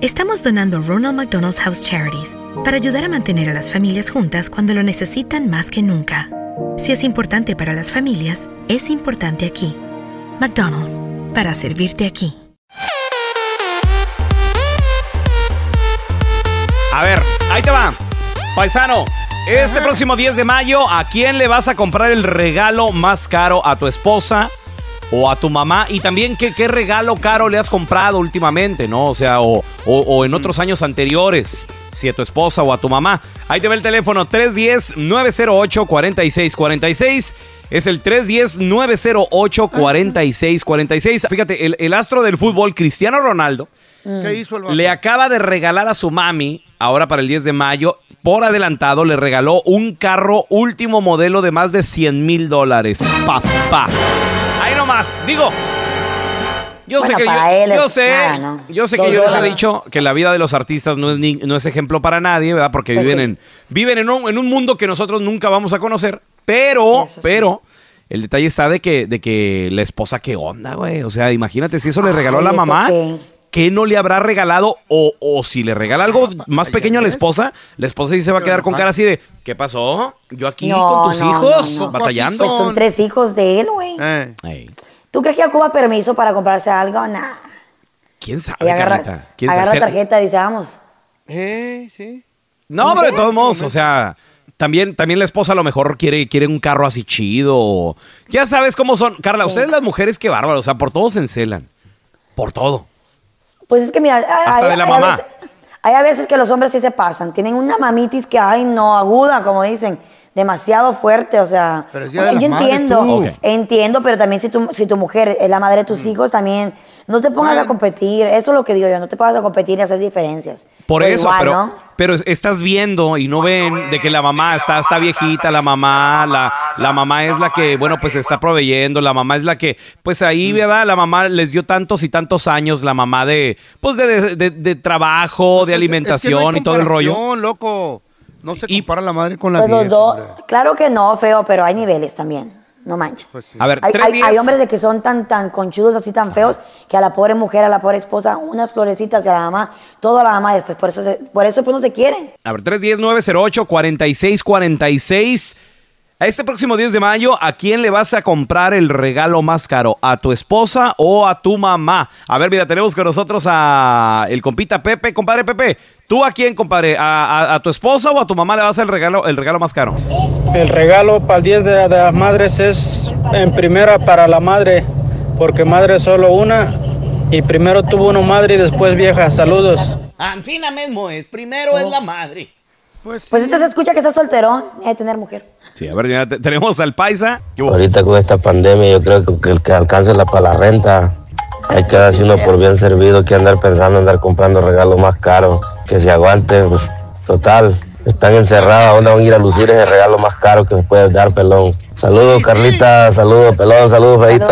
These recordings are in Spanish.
estamos donando Ronald McDonald's House Charities para ayudar a mantener a las familias juntas cuando lo necesitan más que nunca. Si es importante para las familias, es importante aquí. McDonald's, para servirte aquí. A ver, ahí te va. Paisano, este próximo 10 de mayo, ¿a quién le vas a comprar el regalo más caro? ¿A tu esposa o a tu mamá? Y también, ¿qué, qué regalo caro le has comprado últimamente, no? O sea, o, o- o en otros años anteriores, si a tu esposa o a tu mamá. Ahí te ve el teléfono 310-908-4646. Es el 310-908-4646. Fíjate, el, el astro del fútbol, Cristiano Ronaldo, ¿Qué hizo el le acaba de regalar a su mami, ahora para el 10 de mayo, por adelantado, le regaló un carro último modelo de más de 100 mil dólares. Papá. Digo. Yo Bueno, sé que para yo, él yo sé, nada, ¿no? yo sé que yo les he dicho que la vida de los artistas no es ni- no es ejemplo para nadie, ¿verdad? Porque Pues viven sí. en viven en un, en un mundo que nosotros nunca vamos a conocer, pero sí. pero el detalle está de que de que la esposa qué onda, güey, o sea, imagínate si eso le regaló a la ¿eso mamá. ¿Qué no le habrá regalado? O, o si le regala algo más Ay, pequeño a la esposa, la esposa sí se va a quedar con cara así de, ¿qué pasó? Yo aquí No, con tus no, hijos no, no. batallando. Pues son tres hijos de él, güey. Eh, ¿Tú crees que ocupa permiso para comprarse algo? Nah. ¿Quién sabe, agarra, Carlita? ¿Quién agarra sabe? tarjeta y dice, vamos. eh, sí. No, pero de todos modos, o sea, también, también la esposa a lo mejor quiere, quiere un carro así chido. o- Ya sabes cómo son. Carla, ustedes las mujeres qué bárbaro, o sea, por todo se encelan. Por todo. Pues es que mira, hay, Hasta de la hay mamá. A veces, hay a veces que los hombres sí se pasan. Tienen una mamitis que, ay, no, aguda, como dicen. Demasiado fuerte, o sea. Pero es Día de yo entiendo, entiendo, pero también si tu, si tu mujer es la madre de tus hijos, también no te pongas a competir. Eso es lo que digo yo, no te pongas a competir y hacer diferencias. Por Pero eso, igual, pero, ¿no? pero estás viendo y no ven de que la mamá está, está viejita, la mamá, la, la mamá es la que, bueno, pues está proveyendo, la mamá es la que, pues Mm. ahí, ¿verdad? La mamá les dio tantos y tantos años, la mamá de, pues de, de- de- de trabajo, de Es que- es que alimentación no y todo el rollo. comparación, loco. No se Y- compara la madre con la Pues los dos, claro que no, feo, pero hay niveles también. No manches. Pues sí. A ver, Hay, tres hay- días. hay hombres de que son tan tan conchudos así tan feos que a la pobre mujer, a la pobre esposa, unas florecitas y a la mamá, todo a la mamá después por eso se- por eso pues no se quieren. A ver, 310-908-4646. A este próximo 10 de mayo, ¿a quién le vas a comprar el regalo más caro? ¿A tu esposa o a tu mamá? A ver, mira, tenemos con nosotros a el compita Pepe. Compadre Pepe, ¿tú a quién, compadre? ¿A, a- a tu esposa o a tu mamá le vas a el regalo, el regalo más caro? El regalo para el 10 de, de las madres es en primera para la madre, porque madre es solo una y primero tuvo una madre y después vieja. Saludos. Anfina mismo es, primero es la madre. Pues, Pues sí. este se escucha que está solterón, hay que tener mujer. Sí, a ver, te- tenemos al paisa. Ahorita con esta pandemia yo creo que el que alcance la para la renta hay que darse uno por bien servido que andar pensando en andar comprando regalos más caros, que se aguante, pues total, están encerrados, ¿dónde van a ir a lucir ese regalo más caro que me puedes dar, pelón? Saludos Carlita, saludos pelón, saludos Feito.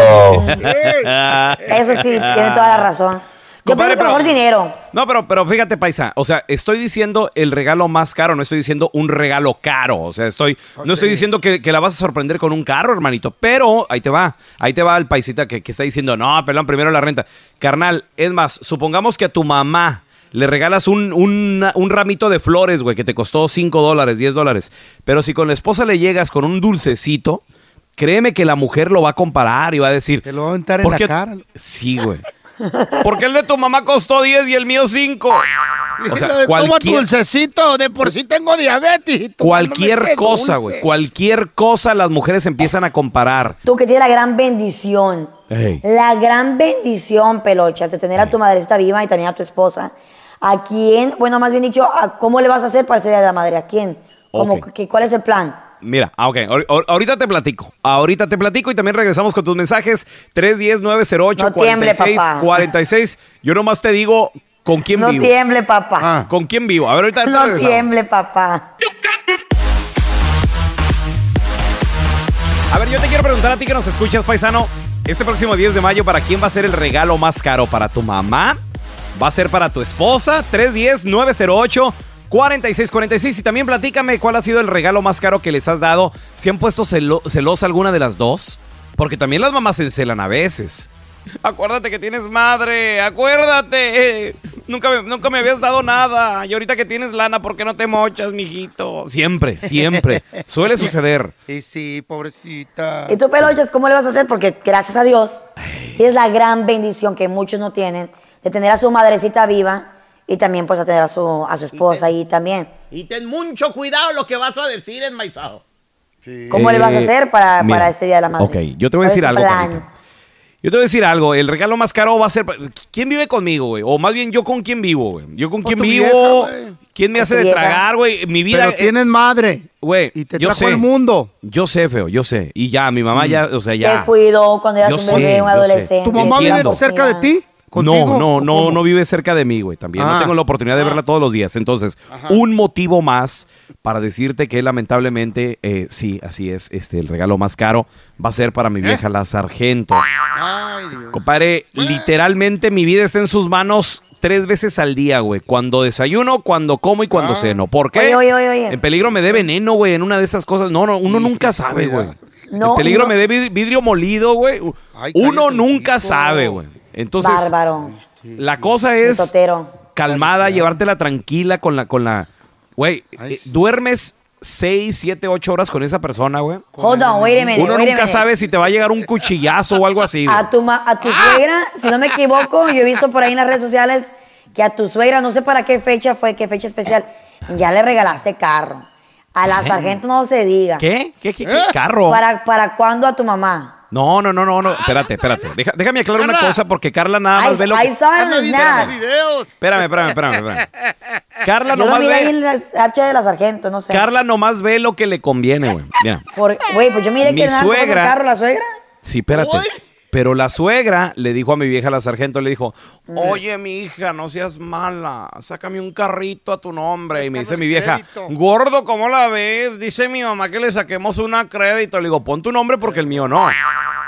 Eh, Eso sí, tiene toda la razón. Compadre, que mejor dinero. No, pero, pero fíjate, paisa. O sea, estoy diciendo el regalo más caro, no estoy diciendo un regalo caro. O sea, estoy, no estoy diciendo que, que la vas a sorprender con un carro, hermanito. Pero ahí te va, ahí te va el paisita que, que está diciendo, no, pelón, primero la renta. Carnal, es más, supongamos que a tu mamá le regalas un, un, un ramito de flores, güey, que te costó 5 dólares, 10 dólares. Pero si con la esposa le llegas con un dulcecito, créeme que la mujer lo va a comparar y va a decir. Te lo va a aventar en ¿por la cara. Sí, güey. ¿Por qué el de tu mamá costó 10 y el mío 5? O sea, cualquier, dulcecito, de por sí tengo diabetes. cualquier cosa, güey. Cualquier cosa las mujeres empiezan a comparar. Tú que tienes la gran bendición. Ey. La gran bendición, Pelocha, de tener a tu madrecita viva y también a tu esposa. ¿A quién? Bueno, más bien dicho, ¿a ¿cómo le vas a hacer para día de la madre? ¿A quién? ¿Cómo, Ok. que- ¿Cuál es el plan? Mira, ah, ok, ahor- ahor- ahorita te platico. Ahorita te platico y también regresamos con tus mensajes. 310-908-4646. No tiemble, papá. 46. Yo nomás te digo con quién No vivo. tiemble, papá. Ah. ¿Con quién vivo? A ver, ahorita te No regresamos. tiemble, papá. A ver, yo te quiero preguntar a ti que nos escuchas, paisano. Este próximo 10 de mayo, ¿para quién va a ser el regalo más caro? ¿Para tu mamá? ¿Va a ser para tu esposa? 310-908-4646. Y también platícame cuál ha sido el regalo más caro que les has dado. ¿Si han puesto celo- celosa alguna de las dos? Porque también las mamás se encelan a veces. Acuérdate que tienes madre, acuérdate. Nunca me, nunca me habías dado nada. Y ahorita que tienes lana, ¿por qué no te mochas, mijito? Siempre, siempre. Suele suceder. Y sí, pobrecita. ¿Y tú, Pelochas, cómo le vas a hacer? Porque gracias a Dios tienes la gran bendición que muchos no tienen de tener a su madrecita viva y también pues a tener a su, a su esposa ahí también. Y ten mucho cuidado lo que vas a decir, enmaizado. Sí. ¿Cómo le vas a Eh, hacer para, mira, para este Día de la Madre? Ok, yo te voy a ¿Cuál decir algo. Yo te voy a decir algo. El regalo más caro va a ser. ¿Quién vive conmigo, güey? O más bien, ¿yo con quién vivo, güey? ¿Yo con Con quién vivo? vieja. ¿Quién me hace de vieja. tragar, güey? Mi vida. Pero tienes madre. Güey, Y te yo trajo sé. al mundo. Yo sé, feo, yo sé. Y ya, mi mamá ya, o sea, ya. Te cuidó cuando eras Yo un sé, bebé, un adolescente. ¿Tu mamá vive cerca de ti? ¿Contigo? No, no, ¿O no, no vive cerca de mí, güey. También no Ah. tengo la oportunidad de verla todos los días. Entonces, un motivo más para decirte que lamentablemente, eh, sí, así es, este, el regalo más caro va a ser para mi vieja la sargento. Ay, Dios. Compadre, literalmente mi vida está en sus manos tres veces al día, güey. Cuando desayuno, cuando como y cuando Ah. ceno. ¿Por qué? Oye, oye, oye, oye. En peligro me dé veneno, güey, en una de esas cosas. No, no, uno Sí, nunca sabe, güey. No, en peligro me dé vid- vidrio molido, güey. Uno nunca sabe, güey. Entonces, Bárbaro. la cosa es calmada, llevártela tranquila con la, con la, güey, eh, duermes seis, siete, ocho horas con esa persona, güey. Hold on, wait a minute, Uno wait a nunca minute. sabe si te va a llegar un cuchillazo o algo así. güey. A tu, ma- a tu suegra, si no me equivoco, yo he visto por ahí en las redes sociales que a tu suegra, no sé para qué fecha fue, qué fecha especial, ya le regalaste carro. A la sargento no se diga. ¿Qué? ¿Qué, qué, qué? ¿Eh? carro? ¿Para, ¿Para cuándo a tu mamá? No, no, no, no, no. Espérate, espérate. Deja- déjame aclarar una cosa porque Carla nada más I, ve lo I que... los videos. Espérame, espérame, espérame, espérame. Carla Yo lo nomás miré ahí en ve... la Snapchat de la sargento, no sé. Carla nomás ve lo que le conviene, güey. Mira. Güey, pues yo miré Mi que suegra- el carro la suegra. Sí, espérate. Uy. Pero la suegra le dijo a mi vieja, la sargento, le dijo, oye, mi hija, no seas mala, sácame un carrito a tu nombre. Y me dice mi vieja, crédito. gordo, ¿cómo la ves? Dice mi mamá que le saquemos una crédito. Le digo, pon tu nombre porque el mío no.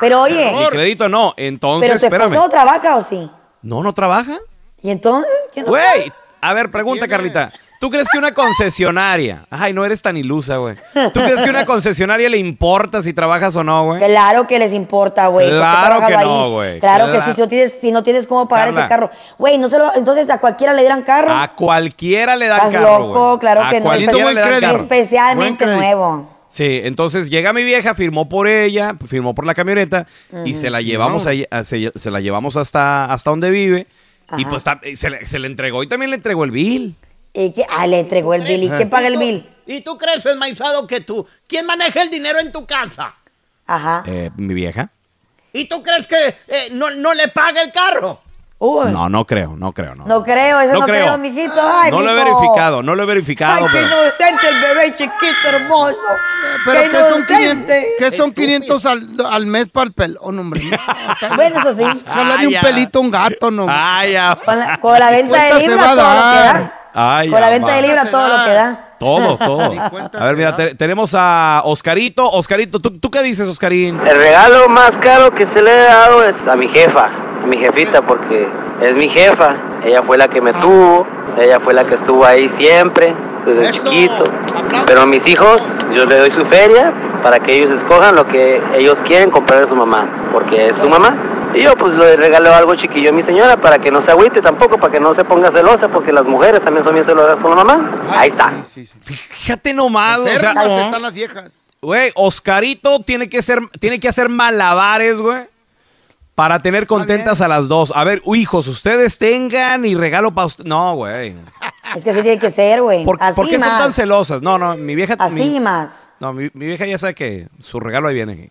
Pero oye, Mi crédito no. Entonces, ¿pero espérame. esposo trabaja o sí? No, no trabaja. ¿Y entonces? ¿Qué no Güey, a ver, pregunta, tiene? Carlita. ¿Tú crees que una concesionaria, ay, no eres tan ilusa, güey. ¿Tú crees que una concesionaria le importa si trabajas o no, güey? Claro que les importa, güey. ¿Por qué Claro que ahí? no, güey. Claro que Claro. si no tienes, si no tienes cómo pagar Carla. ese carro. Güey, no se lo, entonces a cualquiera le dieran carro. A cualquiera le dan Estás carro, loco, güey. claro A que no. cualquiera Buen le dan crédito. carro. Especialmente crédito. nuevo. Sí, entonces llega mi vieja, firmó por ella, firmó por la camioneta y se la llevamos ahí- a- se, se la llevamos hasta, hasta donde vive y pues ta- se le, se le entregó y también le entregó el bill. ¿Y qué? Ah, le entregó el bill. ¿Y quién paga el bill? ¿Y tú crees, enmaizado, que tú? ¿Quién maneja el dinero en tu casa? Ajá. Eh, mi vieja. ¿Y tú crees que eh, no, no le paga el carro? Uy, no, No, no creo, no creo, no. creo, eso No no, creo. creo, mijito. Ay, no lo he mijo. verificado, no lo he verificado. Ay, qué pero- inocente el bebé chiquito, hermoso. Pero Qué que son, inocente. 500, que son 500 al, al mes para el pelón, hombre. No, Bueno, eso sí. Ojalá de un pelito a un gato, no. Ay, ya. Con la, con la venta de a todo lo que dar. da. Ay, Con la venta de libra todo lo que da. Todo, todo. A ver, mira, te- tenemos a Oscarito. Oscarito, ¿tú, tú qué dices, Oscarín? El regalo más caro que se le he dado es a mi jefa. mi jefita porque es mi jefa. Ella fue la que me tuvo, ella fue la que estuvo ahí siempre, desde chiquito. Pero a mis hijos, yo le doy su feria para que ellos escojan lo que ellos quieren comprar a su mamá, porque es su mamá. Y yo pues le regalo algo chiquillo a mi señora para que no se agüite tampoco, para que no se ponga celosa, porque las mujeres también son bien celosas con la mamá. Ahí está. Fíjate nomás, o sea, Enfermas están las viejas. güey, Oscarito tiene que ser, tiene que hacer malabares, güey, para tener contentas a las dos. A ver, hijos, ustedes tengan y regalo para usted. No, güey. Es que así tiene que ser, güey. ¿Por, Así por qué son más. tan celosas? No, no, mi vieja. Así mi- más. No, mi, mi vieja ya sabe que su regalo ahí viene.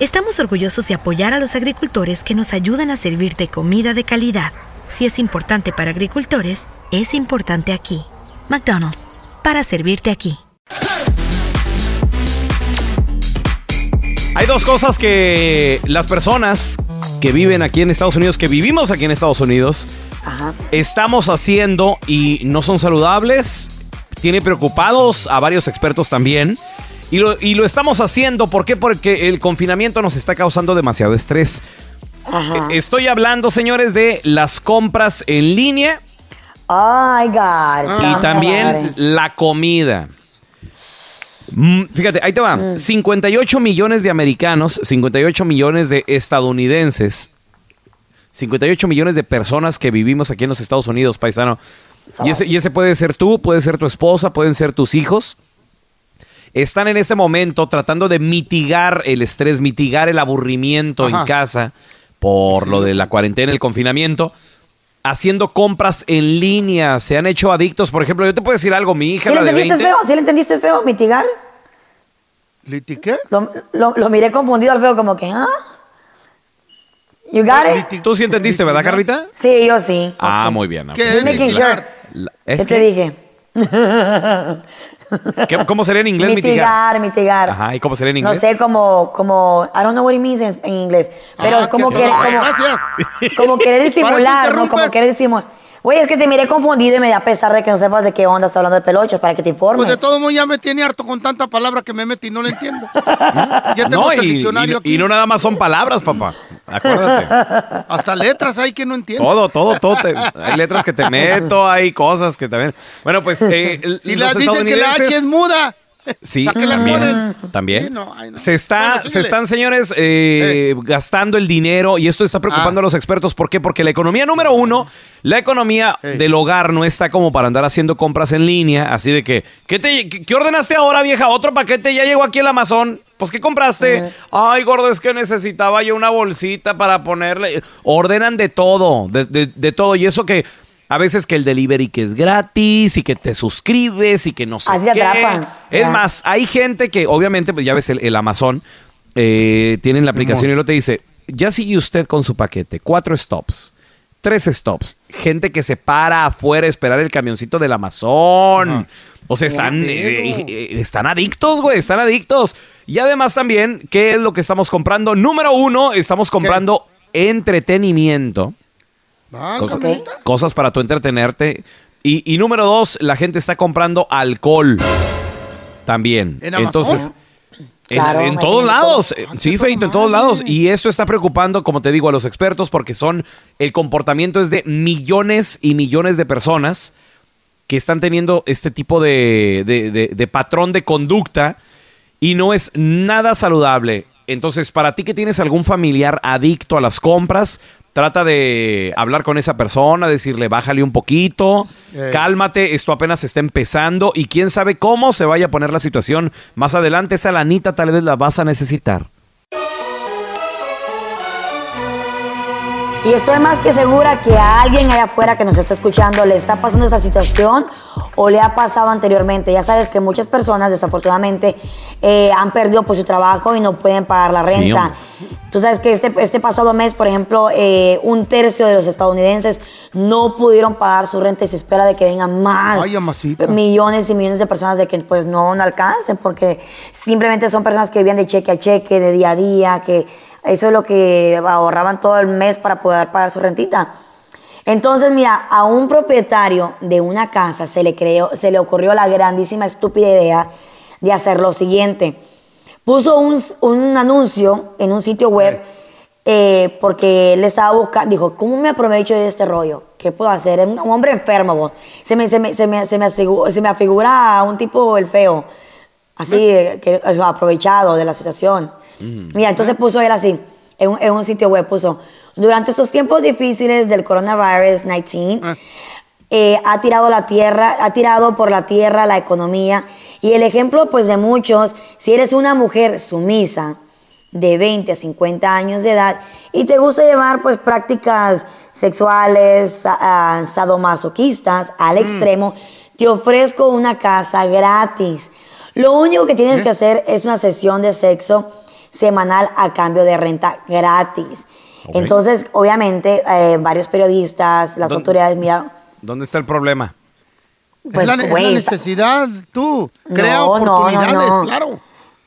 estamos orgullosos de apoyar a los agricultores que nos ayudan a servirte comida de calidad. Si es importante para agricultores, es importante aquí. McDonald's, para servirte aquí. Hay dos cosas que las personas que viven aquí en Estados Unidos, que vivimos aquí en Estados Unidos, estamos haciendo y no son saludables. Tiene preocupados a varios expertos también. Y lo, y lo estamos haciendo, ¿por qué? Porque el confinamiento nos está causando demasiado estrés. Eh, Estoy hablando, señores, de las compras en línea Ay, God. y también la comida. Mm, Fíjate, ahí te va. 58 millones de americanos, 58 millones de estadounidenses, 58 millones de personas que vivimos aquí en los Estados Unidos, paisano. Y ese, y ese puede ser tú, puede ser tu esposa, pueden ser tus hijos. Están en ese momento tratando de mitigar el estrés, mitigar el aburrimiento en casa por lo de la cuarentena, el confinamiento. Haciendo compras en línea, se han hecho adictos. Por ejemplo, yo te puedo decir algo, mi hija, ¿Sí la le de entendiste 20. feo? ¿Sí le entendiste feo? ¿Mitigar? ¿Litiqué? Lo, lo- lo miré confundido al feo, como que, ¿ah? ¿You got it? Tú sí entendiste, ¿verdad, Carlita? Sí, yo sí. Ah, muy bien. ¿Qué es ¿Qué es te que- dije? ¿qué- ¿Cómo sería en inglés mitigar? mitigar, mitigar. Ajá, ¿y cómo sería en No inglés? sé, como, como, I don't know what it means en, en inglés, pero Ah, es como qué que, bueno, como, Gracias. como querer disimular, ¿no? Como querer disimular. Güey, es que te miré confundido y me da pesar de que no sepas de qué onda está hablando de pelochas para que te informes. Pues de todo modo ya me tiene harto con tanta palabra que me metí y no le entiendo. Ya tengo No, el y, diccionario y- aquí. y no nada más son palabras, papá. Acuérdate. Hasta letras hay que no entiendo. Todo, todo, todo. te- hay letras que te meto, hay cosas que también. Bueno, pues eh, Si los le dicen que la H es muda. Sí, ¿Para qué la también. también. Sí, no, ay, no. Se está, Bueno, se están, señores, eh, gastando el dinero y esto está preocupando Ah. a los expertos. ¿Por qué? Porque la economía número uno, la economía del hogar no está como para andar haciendo compras en línea. Así de que, ¿qué, te, qué, ordenaste ahora, vieja? Otro paquete ya llegó aquí el Amazon. Pues, ¿qué compraste? Ay, gordo, es que necesitaba yo una bolsita para ponerle. Ordenan de todo, de, de- de todo. Y eso que a veces que el delivery que es gratis y que te suscribes y que no sé Así qué. atrapan. Es Ya. más, hay gente que, obviamente, pues ya ves el, el Amazon, eh, tienen la aplicación y lo te dice, ya sigue usted con su paquete, cuatro stops, tres stops, gente que se para afuera a esperar el camioncito del Amazon. O sea, están, eh, eh, están adictos, güey, están adictos. Y además también, ¿qué es lo que estamos comprando? Número uno, estamos comprando entretenimiento. Cosa-. Cosas para tú entretenerte. Y, y número dos, la gente está comprando alcohol también. ¿En? Entonces, en, Claro, en todos lados. todo. Ah, Sí, Feito, en todos lados. Y esto está preocupando, como te digo, a los expertos porque son, el comportamiento es de millones y millones de personas que están teniendo este tipo de, de- de- de patrón de conducta y no es nada saludable. Entonces, para ti que tienes algún familiar adicto a las compras, trata de hablar con esa persona, decirle, bájale un poquito, cálmate, esto apenas está empezando y quién sabe cómo se vaya a poner la situación más adelante. Esa lanita tal vez la vas a necesitar. Y estoy más que segura que a alguien allá afuera que nos está escuchando le está pasando esta situación o le ha pasado anteriormente. Ya sabes que muchas personas desafortunadamente eh, han perdido pues, su trabajo y no pueden pagar la Sí, renta. hombre. Tú sabes que este, este pasado mes, por ejemplo, eh, un tercio de los estadounidenses no pudieron pagar su renta y se espera de que vengan más Ay, millones y millones de personas de que pues no, no alcancen porque simplemente son personas que vivían de cheque a cheque, de día a día, que eso es lo que ahorraban todo el mes para poder pagar su rentita. Entonces, mira, a un propietario de una casa se le, creó, se le ocurrió la grandísima estúpida idea de hacer lo siguiente. Puso un, un anuncio en un sitio web eh, porque él estaba buscando, dijo, ¿cómo me aprovecho de este rollo? ¿Qué puedo hacer? Es un, un hombre enfermo, vos. Se me, se me, se me, se me, asigu- se me afigura a un tipo el feo, así, eh, que, aprovechado de la situación. Mira, entonces puso él así, en un, en un sitio web, puso, durante estos tiempos difíciles del coronavirus 19, eh, ha tirado la tierra, ha tirado por la tierra la economía y el ejemplo pues de muchos, si eres una mujer sumisa de 20 a 50 años de edad y te gusta llevar pues prácticas sexuales ah, sadomasoquistas al extremo, te ofrezco una casa gratis. Lo único que tienes que hacer es una sesión de sexo semanal a cambio de renta gratis. Entonces, obviamente, eh, varios periodistas, las ¿Dónde- autoridades, mira, ¿Dónde está el problema? pues, es, la, es la güey, necesidad, tú. Crea No, no, no, oportunidades, no. claro.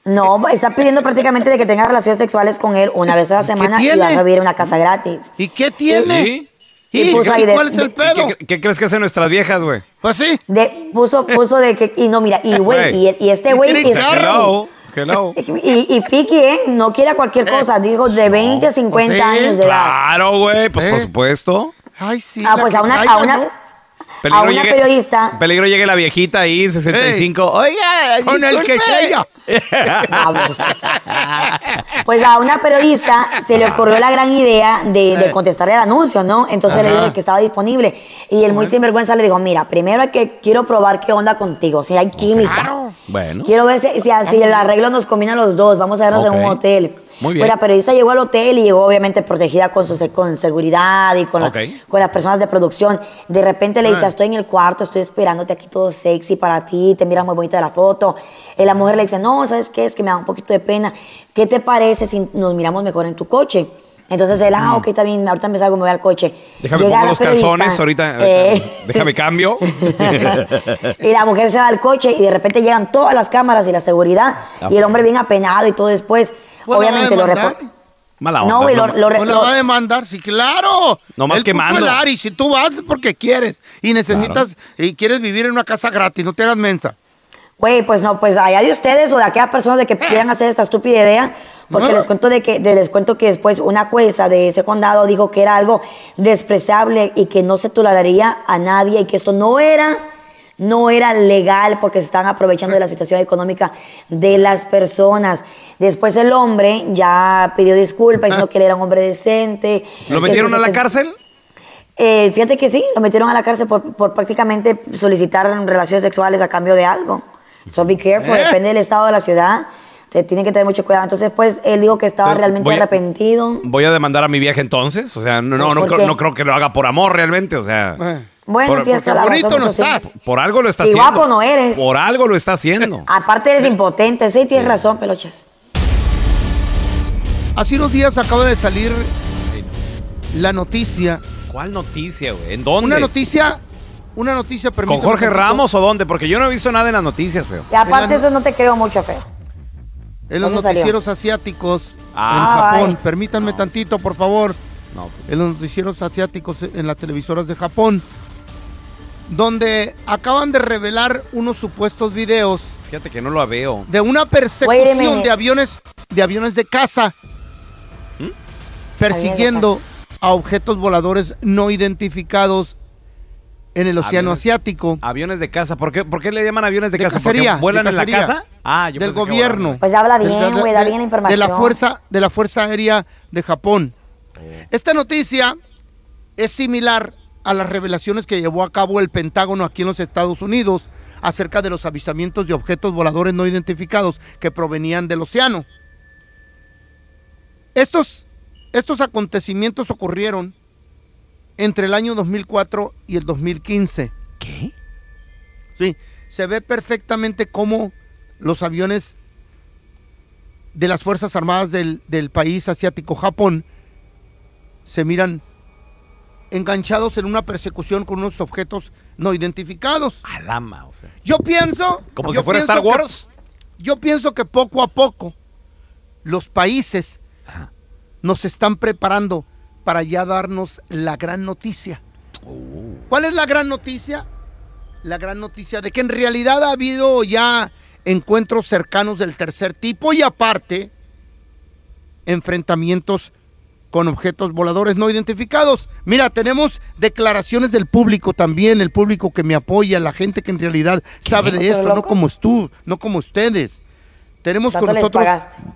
No, está pidiendo prácticamente de que tengas relaciones sexuales con él una vez a la ¿Qué semana y vas a vivir en una casa gratis. ¿Y qué tiene? ¿Sí? ¿Y, Y puso ahí de- cuál es el de- ¿Y pedo? ¿Qué, qué crees que hacen nuestras viejas, güey? Pues sí. De, puso, puso de que, y no, mira, y güey, y, y este güey, Tiene y, que- Hello, y, y Piqui, ¿eh? No quiere cualquier Eh. cosa, dijo de 20 a 50 sí, años de edad. Claro, güey, pues por ¿Eh? supuesto. Ay, sí. Ah, pues a una, caiga, a una, ¿no? a una periodista. Peligro llegue la viejita ahí, 65. Oiga, Con el que sea. Babosos. Pues a una periodista se le ocurrió la gran idea de, de contestar el anuncio, ¿no? Entonces le Ajá. dijo que estaba disponible. Y el muy sinvergüenza le dijo, mira, primero hay que quiero probar qué onda contigo, si hay química. Claro. Bueno. Quiero ver si, si, si el arreglo nos combina a los dos. Vamos a vernos en un hotel. Muy bien. Pues la periodista llegó al hotel y llegó obviamente protegida con, su, con seguridad y con, la- Ok. con las personas de producción. De repente le dice, Ah. estoy en el cuarto, estoy esperándote aquí todo sexy para ti, te miras muy bonita la foto. Y la mujer le dice, no, ¿sabes qué? Es que me da un poquito de pena. ¿Qué te parece si nos miramos mejor en tu coche? Entonces él, ah, ok, está bien, ahorita me salgo, me voy al coche. Mm. Déjame Llega pongo los calzones ahorita. eh, Déjame cambio. y la mujer se va al coche y de repente llegan todas las cámaras y la seguridad y el hombre bien apenado y todo después. Pues obviamente lo reporta. Mala No, onda. güey, lo, no- lo, lo- va a demandar, sí, claro. No más quemando. el Ari, si tú vas es porque quieres y necesitas y quieres vivir en una casa gratis, no te hagas mensa. Güey, pues no, pues allá de ustedes o de aquellas personas de que quieran hacer esta estúpida idea, porque No. les cuento de que de- les cuento que después una jueza de ese condado dijo que era algo despreciable y que no se toleraría a nadie y que esto no era no era legal porque se estaban aprovechando de la situación económica de las personas. Después el hombre ya pidió disculpas diciendo que él era un hombre decente. ¿Lo metieron a la cárcel? Eh, fíjate que sí, lo metieron a la cárcel por, por prácticamente solicitar relaciones sexuales a cambio de algo. So be careful, ¿Eh? depende del estado de la ciudad. Te tienen que tener mucho cuidado. Entonces, pues, él dijo que estaba Entonces, realmente voy a- arrepentido. Voy a demandar a mi vieja entonces. O sea, no, no, no, no creo que lo haga por amor realmente. O sea, Eh, Bueno, por- tienes porque toda la bonito razón, no estás. por algo lo está Y haciendo. guapo no eres. Por algo lo está haciendo. Aparte eres impotente, sí, tienes razón, pelochas. Hace unos días acaba de salir la noticia, ¿Cuál noticia, güey? ¿En dónde? una noticia, una noticia ¿Con Jorge. Ramos o dónde? Porque yo no he visto nada en las noticias, feo. Y aparte eso no te creo mucho, feo. En los noticieros asiáticos Ah, en Japón. ay. Permítanme tantito, por favor. No, pues, en los noticieros asiáticos en las televisoras de Japón, donde acaban de revelar unos supuestos videos fíjate que no lo veo. de una persecución de aviones de aviones de caza ¿Mm? persiguiendo a objetos voladores no identificados en el océano Aviones. asiático Aviones de casa. ¿Por qué, por qué le llaman aviones de, De casa? cacería, ¿Porque vuelan de en la cacería. casa? Ah, yo del que gobierno. Pues habla bien, güey, da de- bien de información. la fuerza de la fuerza aérea de Japón. Esta noticia es similar a las revelaciones que llevó a cabo el Pentágono aquí en los Estados Unidos acerca de los avistamientos de objetos voladores no identificados que provenían del océano. Estos, estos acontecimientos ocurrieron entre el año 2004 y el 2015. ¿Qué? Sí, se ve perfectamente cómo los aviones de las Fuerzas Armadas del, del país asiático Japón se miran enganchados en una persecución con unos objetos no identificados. Alama, o sea. Yo pienso... Como yo si fuera Star que- Wars. yo pienso que poco a poco los países Ajá. nos están preparando para ya darnos la gran noticia. Oh. ¿Cuál es la gran noticia? La gran noticia de que en realidad ha habido ya encuentros cercanos del tercer tipo y aparte enfrentamientos con objetos voladores no identificados. Mira, tenemos declaraciones del público también, el público que me apoya, la gente que en realidad sabe de ¿Pero esto, no como tú, no como ustedes. Tenemos con ¿Cuánto les nosotros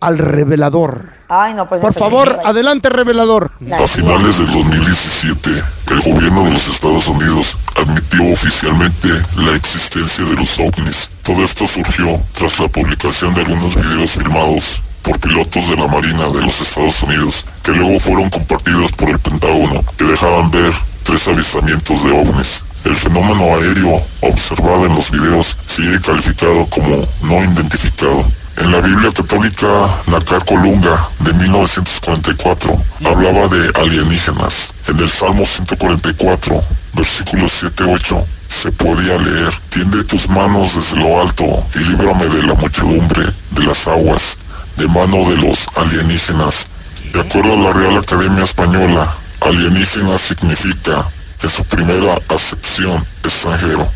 al revelador. Ay, no, pues... Por favor, adelante revelador. la- A finales del 2017, el gobierno de los Estados Unidos admitió oficialmente la existencia de los ovnis. Todo esto surgió tras la publicación de algunos videos filmados por pilotos de la Marina de los Estados Unidos, que luego fueron compartidos por el Pentágono, que dejaban ver tres avistamientos de ovnis. El fenómeno aéreo observado en los videos sigue calificado como no identificado. En la Biblia católica Nacar Colunga de 1944 hablaba de alienígenas. En el Salmo 144, versículos 7-8, se podía leer, tiende tus manos desde lo alto y líbrame de la muchedumbre de las aguas, de mano de los alienígenas. De acuerdo a la Real Academia Española, alienígena significa, en su primera acepción, extranjero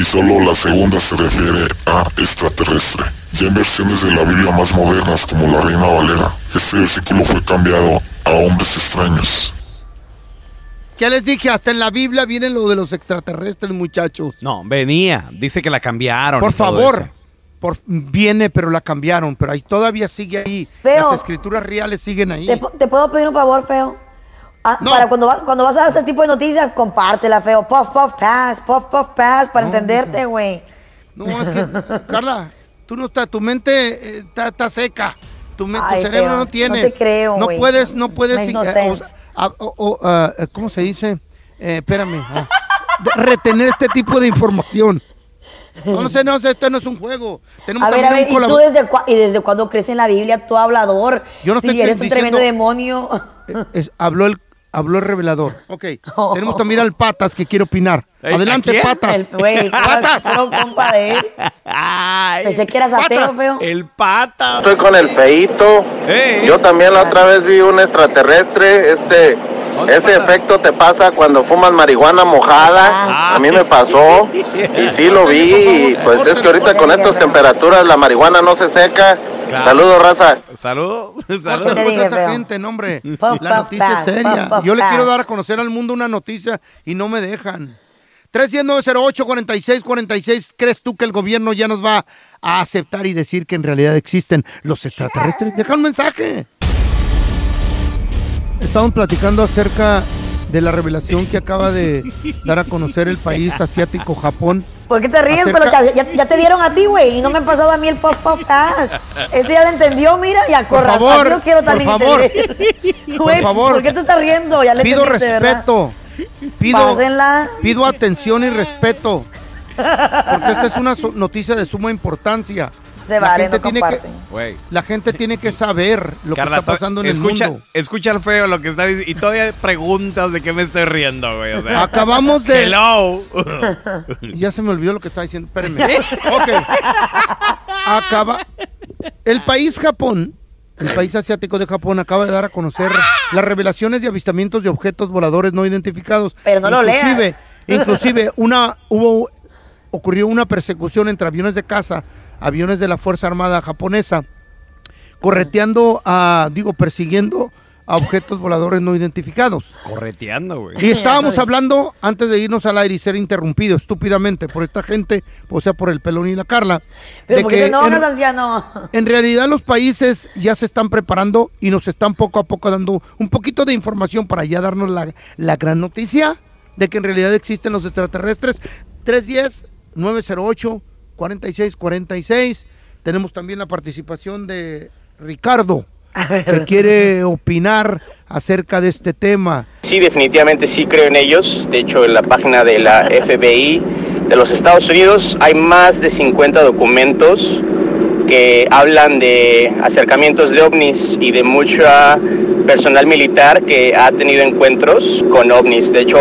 y solo la segunda se refiere a extraterrestre. Ya en versiones de la Biblia más modernas como la Reina Valera, este versículo fue cambiado a hombres extraños. ¿Qué les dije? Hasta en la Biblia viene lo de los extraterrestres, muchachos. No, venía. Dice que la cambiaron. Por y todo favor. Por, viene, pero la cambiaron. Pero ahí todavía sigue ahí. Feo. Las escrituras reales siguen ahí. ¿Te, te puedo pedir un favor, feo? Ah, No. Para cuando, va- cuando vas a dar este tipo de noticias, compártela, feo. Puff, puff, pass, puff, puff, pass, para No, entenderte, güey. No, es que, Carla, tú no estás, tu mente eh, está, está seca. Tu, me- tu Ay, cerebro feo, no no tiene. te creo, No puedes, no puedes. Eh, no o- ah, ¿Cómo se dice? Eh, espérame. ah, retener este tipo de información. No, no sé, no sé, esto no es un juego. Tenemos A ver, a ver, ¿y tú desde, cua- y desde cuándo crees en la Biblia, tú hablador? Yo no si estoy eres un diciendo- tremendo demonio. Eh, es- habló el habló el revelador. Ok. Tenemos también al Patas que quiere opinar. Adelante. Patas. El güey, Patas. compa de él. Ay, Pensé que eras ateo, Patas. feo. el pata. Estoy con el feito. Yo también la otra vez vi un extraterrestre. Este, ese efecto te pasa cuando fumas marihuana mojada. Ah. A mí me pasó y sí lo vi. Y pues es que ahorita con estas temperaturas la marihuana no se seca. Claro. Saludos, raza. Salud. No Salud. te te dije, esa gente, no, hombre. La noticia es seria. Yo le quiero dar a conocer al mundo una noticia y no me dejan. 310-908-4646. ¿Crees tú que el gobierno ya nos va a aceptar y decir que en realidad existen los extraterrestres? Deja un mensaje. Estamos platicando acerca de la revelación que acaba de dar a conocer el país asiático Japón. ¿Por qué te ríes, Acerca- pero ya, ya- ya te dieron a ti, güey, y no me han pasado a mí el pop pop pass. Ese ya lo entendió, mira, y a Por favor, lo quiero por también favor. entender. Por favor. ¿por qué te estás riendo? Ya le Pido respeto. Pido, Pásenla. pido atención y respeto. Porque esta es una noticia de suma importancia. Se La vale, gente no tiene que- comparten. Güey. La gente tiene que saber lo Carla, que está pasando en escucha, el mundo. escucha feo lo que está diciendo y todavía preguntas de qué me estoy riendo, güey. O sea, Acabamos de. hello. Ya se me olvidó lo que estaba diciendo. Espérenme. Ok. Acaba. El país Japón el país asiático de Japón acaba de dar a conocer las revelaciones de avistamientos de objetos voladores no identificados. Pero no lo inclusive, leas. Inclusive una hubo ocurrió una persecución entre aviones de caza, aviones de la Fuerza Armada japonesa, correteando a, digo, persiguiendo a objetos voladores no identificados. Correteando, güey. Y estábamos hablando antes de irnos al aire y ser interrumpido estúpidamente por esta gente, o sea, por el pelón y la Carla, Pero de ¿por qué que enojas, en, anciano? en realidad los países ya se están preparando y nos están poco a poco dando un poquito de información para ya darnos la, la gran noticia de que en realidad existen los extraterrestres. 310-908-4646. Tenemos también la participación de Ricardo, que quiere opinar acerca de este tema. Sí, definitivamente sí creo en ellos. De hecho, en la página de la FBI de los Estados Unidos hay más de 50 documentos que hablan de acercamientos de ovnis y de mucha personal militar que ha tenido encuentros con ovnis. De hecho,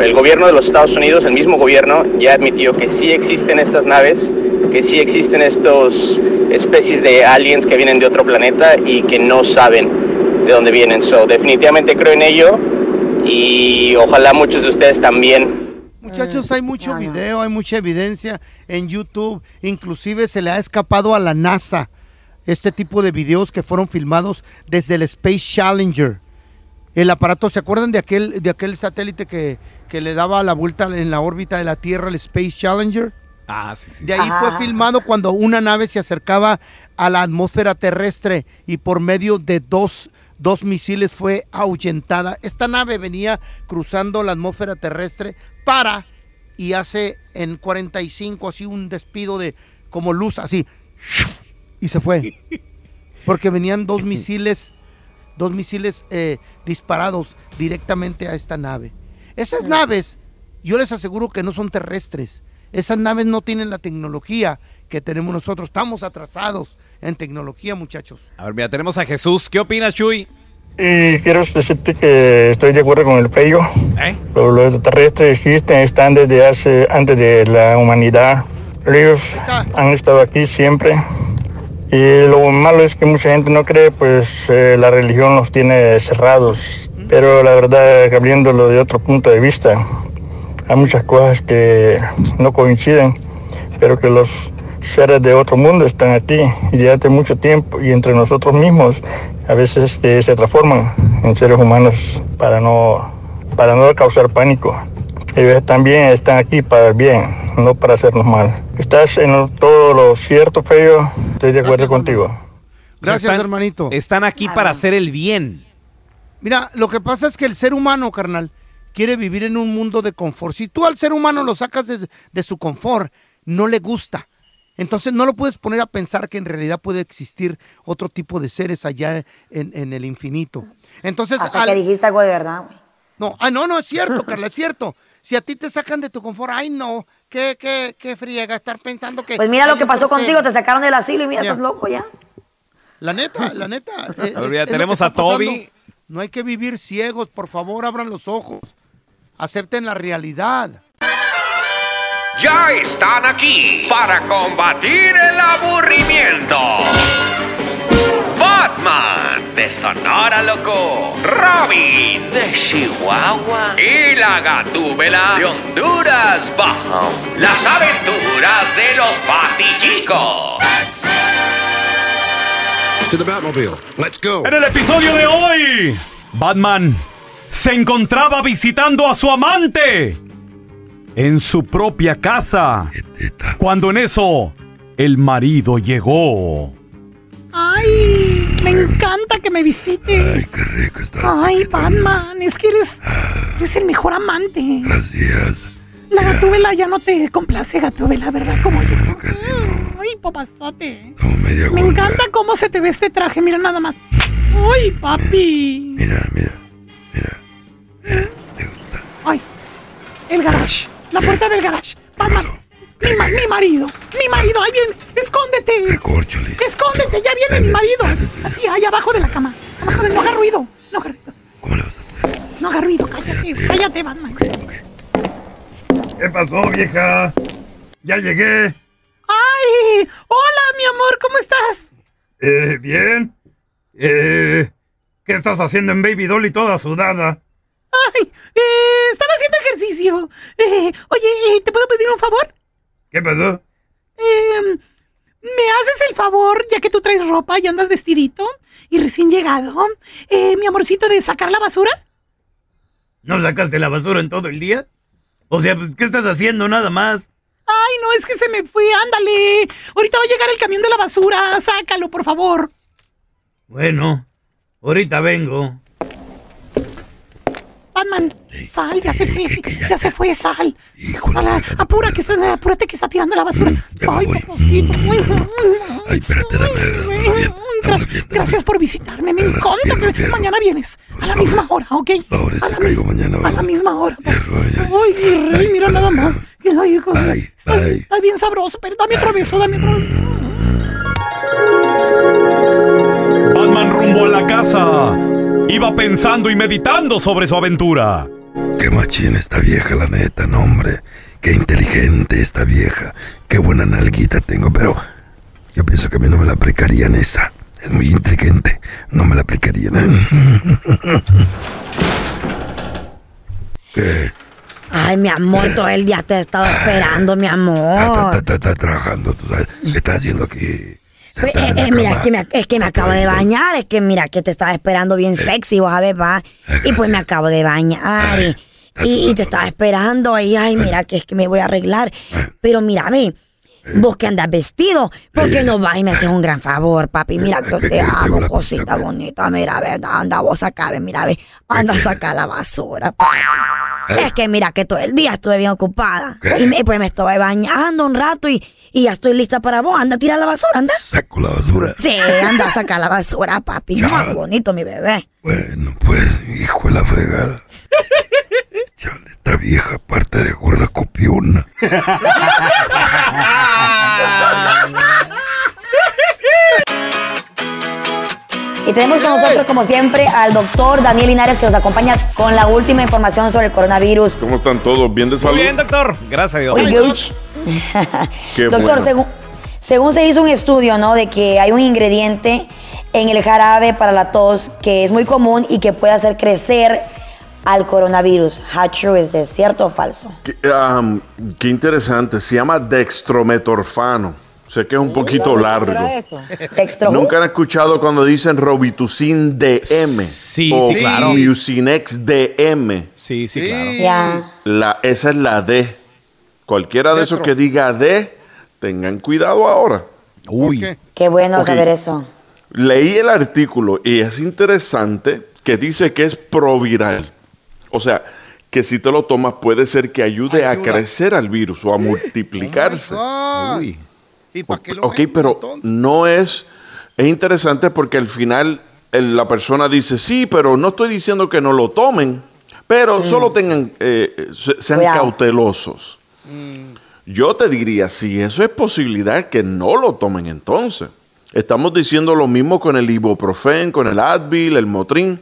el gobierno de los Estados Unidos, el mismo gobierno, ya admitió que sí existen estas naves, que sí existen estos especies de aliens que vienen de otro planeta y que no saben de dónde vienen. So, definitivamente creo en ello y ojalá muchos de ustedes también. Muchachos, hay mucho video, hay mucha evidencia en YouTube, inclusive se le ha escapado a la NASA este tipo de videos que fueron filmados desde el Space Challenger. El aparato, ¿se acuerdan de aquel, de aquel satélite que, que le daba la vuelta en la órbita de la Tierra, el Space Challenger? Ah, sí, sí. De ahí fue filmado cuando una nave se acercaba a la atmósfera terrestre y por medio de dos, dos misiles fue ahuyentada. Esta nave venía cruzando la atmósfera terrestre para y hace en 45 así un despido de como luz así y se fue. Porque venían dos misiles, dos misiles eh, disparados directamente a esta nave. Esas naves, yo les aseguro que no son terrestres. Esas naves no tienen la tecnología que tenemos nosotros. Estamos atrasados en tecnología, muchachos. A ver, mira, tenemos a Jesús. ¿Qué opinas, Chuy? Y quiero decirte que estoy de acuerdo con el Fello. ¿Eh? Los, los extraterrestres existen, están desde hace, antes de la humanidad. Ellos han estado aquí siempre. Y lo malo es que mucha gente no cree, pues eh, la religión los tiene cerrados. Pero la verdad, que abriéndolo de otro punto de vista, hay muchas cosas que no coinciden, pero que los seres de otro mundo están aquí y desde hace mucho tiempo y entre nosotros mismos a veces se transforman en seres humanos para no, para no causar pánico. Ellos también están aquí para el bien, no para hacernos mal. Estás en todo lo cierto, Feo. Estoy de acuerdo contigo. Gracias, están- hermanito. Están aquí para hacer el bien. Mira, lo que pasa es que el ser humano, carnal, quiere vivir en un mundo de confort. Si tú al ser humano lo sacas de, de su confort, no le gusta. Entonces no lo puedes poner a pensar que en realidad puede existir otro tipo de seres allá en, en el infinito. Entonces, Hasta al- que dijiste algo de verdad, güey. no, ah, no, no es cierto, Carla, es cierto. Si a ti te sacan de tu confort, ay no, qué, qué, qué friega estar pensando que. Pues mira lo que pasó ser. contigo, te sacaron del asilo y mira, Ya. estás loco ya. La neta, la neta. eh, A ver, es- mira, es lo tenemos a pasando. Toby. No hay que vivir ciegos, por favor, abran los ojos. Acepten la realidad. Ya están aquí para combatir el aburrimiento. Batman de Sonora Loco, Robin de Chihuahua y la Gatúbela de Honduras Bajo. Las aventuras de los Batichicos. To the Batmobile. Let's go. En el episodio de hoy, Batman se encontraba visitando a su amante en su propia casa. Cuando en eso, el marido llegó. Ay, me encanta que me visites. Ay, qué rico estás. Ay, Batman, es que eres, eres el mejor amante. Gracias. La gatúbela ya no te complace, gatúbela, ¿verdad? Como yo. Ay, papazote. media Me gorda. encanta cómo se te ve este traje, mira nada más. Ay, papi. Mira, mira. Ay, el garage. La puerta del garage. Batman. Mi, ma- mi marido. Mi marido. Ahí viene. Escóndete. Escóndete. Ya viene mi marido. Así, ahí abajo de la cama. Abajo de... No haga ruido. No haga ruido. ¿Cómo le vas a hacer? No haga ruido. Cállate. Cállate, Batman. ¿Qué pasó, vieja? Ya llegué. Ay, hola, mi amor. ¿Cómo estás? Eh, bien. Eh, ¿Qué estás haciendo en Baby Dolly toda sudada? Ay, eh, estaba haciendo ejercicio. Eh, oye, eh, ¿te puedo pedir un favor? ¿Qué pasó? Eh, ¿Me haces el favor, ya que tú traes ropa y andas vestidito y recién llegado, eh, mi amorcito, de sacar la basura? ¿No sacaste la basura en todo el día? O sea, pues, ¿qué estás haciendo nada más? Ay, no, es que se me fue, ándale. Ahorita va a llegar el camión de la basura, sácalo, por favor. Bueno, ahorita vengo. Batman, sal, ya se fue, ya se fue, sal. Sal, apura, que está, apúrate que está tirando la basura. Ay, papacito. Ay, espérate, Gracias, gracias por visitarme, me encanta que mañana vienes. A la misma hora, ¿ok? A la, mis- a la misma hora. Ay, mi rey, mira nada más. Ay, está bien sabroso, pero dame otro beso, dame otro beso. Batman rumbo a la casa. Iba pensando y meditando sobre su aventura. Qué machín esta vieja, la neta, no, hombre. Qué inteligente esta vieja. Qué buena nalguita tengo, pero yo pienso que a mí no me la aplicarían esa. Es muy inteligente. No me la aplicarían. ¿Qué? Ay, mi amor, todo el día te he estado esperando, mi amor. Está, está trabajando, tú sabes. ¿Qué estás haciendo aquí? Pues, eh, eh, mira, es que, me, es que me acabo de bañar, es que mira, que te estaba esperando bien sexy, vos a ver, va. Y pues me acabo de bañar y, y, y te estaba esperando y ay, mira, que es que me voy a arreglar. Pero mira, ve, vos que andas vestido, ¿por qué no vas y me haces un gran favor, papi? Mira que te amo, cosita bonita, mira, ve, anda vos acá, ve, mira, ve, anda a sacar la basura, papi. Es que mira que todo el día estuve bien ocupada. Y me- pues me estuve bañando un rato y, y ya estoy lista para vos. Anda a tirar la basura, anda. Saco la basura. Sí, anda a sacar la basura, papi. Muy bonito, mi bebé. Bueno, pues, hijo de la fregada. Chale, esta vieja parte de gorda copiona. Y tenemos con nosotros, como siempre, al doctor Daniel Linares, que nos acompaña con la última información sobre el coronavirus. ¿Cómo están todos? ¿Bien de salud? Muy bien, doctor. Gracias a Dios. Oye. Qué Doctor, bueno. según, según se hizo un estudio, ¿no? De que hay un ingrediente en el jarabe para la tos que es muy común y que puede hacer crecer al coronavirus. How true is this? ¿Cierto o falso? Qué, interesante. Se llama dextrometorfano. Sé que es un poquito largo. Dextro. ¿Nunca han escuchado cuando dicen Robitussin DM? Sí, o sí, claro. Mucinex DM. Sí, sí, claro. Ya. La, esa es la D. Cualquiera de esos que diga D, tengan cuidado ahora. Uy. Qué bueno Ok. saber eso. Leí el artículo y es interesante que dice que es proviral. O sea, que si te lo tomas puede ser que ayude a crecer al virus o a multiplicarse. Uy. ¿Y para qué lo Ok, pero no es... Es interesante porque al final el- la persona dice, sí, pero no estoy diciendo que no lo tomen, pero solo tengan, eh, se- sean Cuidado. cautelosos. Yo te diría, si eso es posibilidad, que no lo tomen entonces. Estamos diciendo lo mismo con el ibuprofen, con el Advil, el Motrin.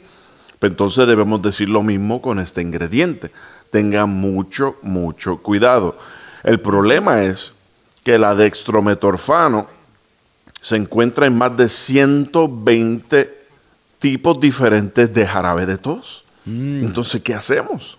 Entonces debemos decir lo mismo con este ingrediente. Tengan mucho, mucho cuidado. El problema es que la dextrometorfano se encuentra en más de 120 tipos diferentes de jarabe de tos. Entonces, ¿qué hacemos?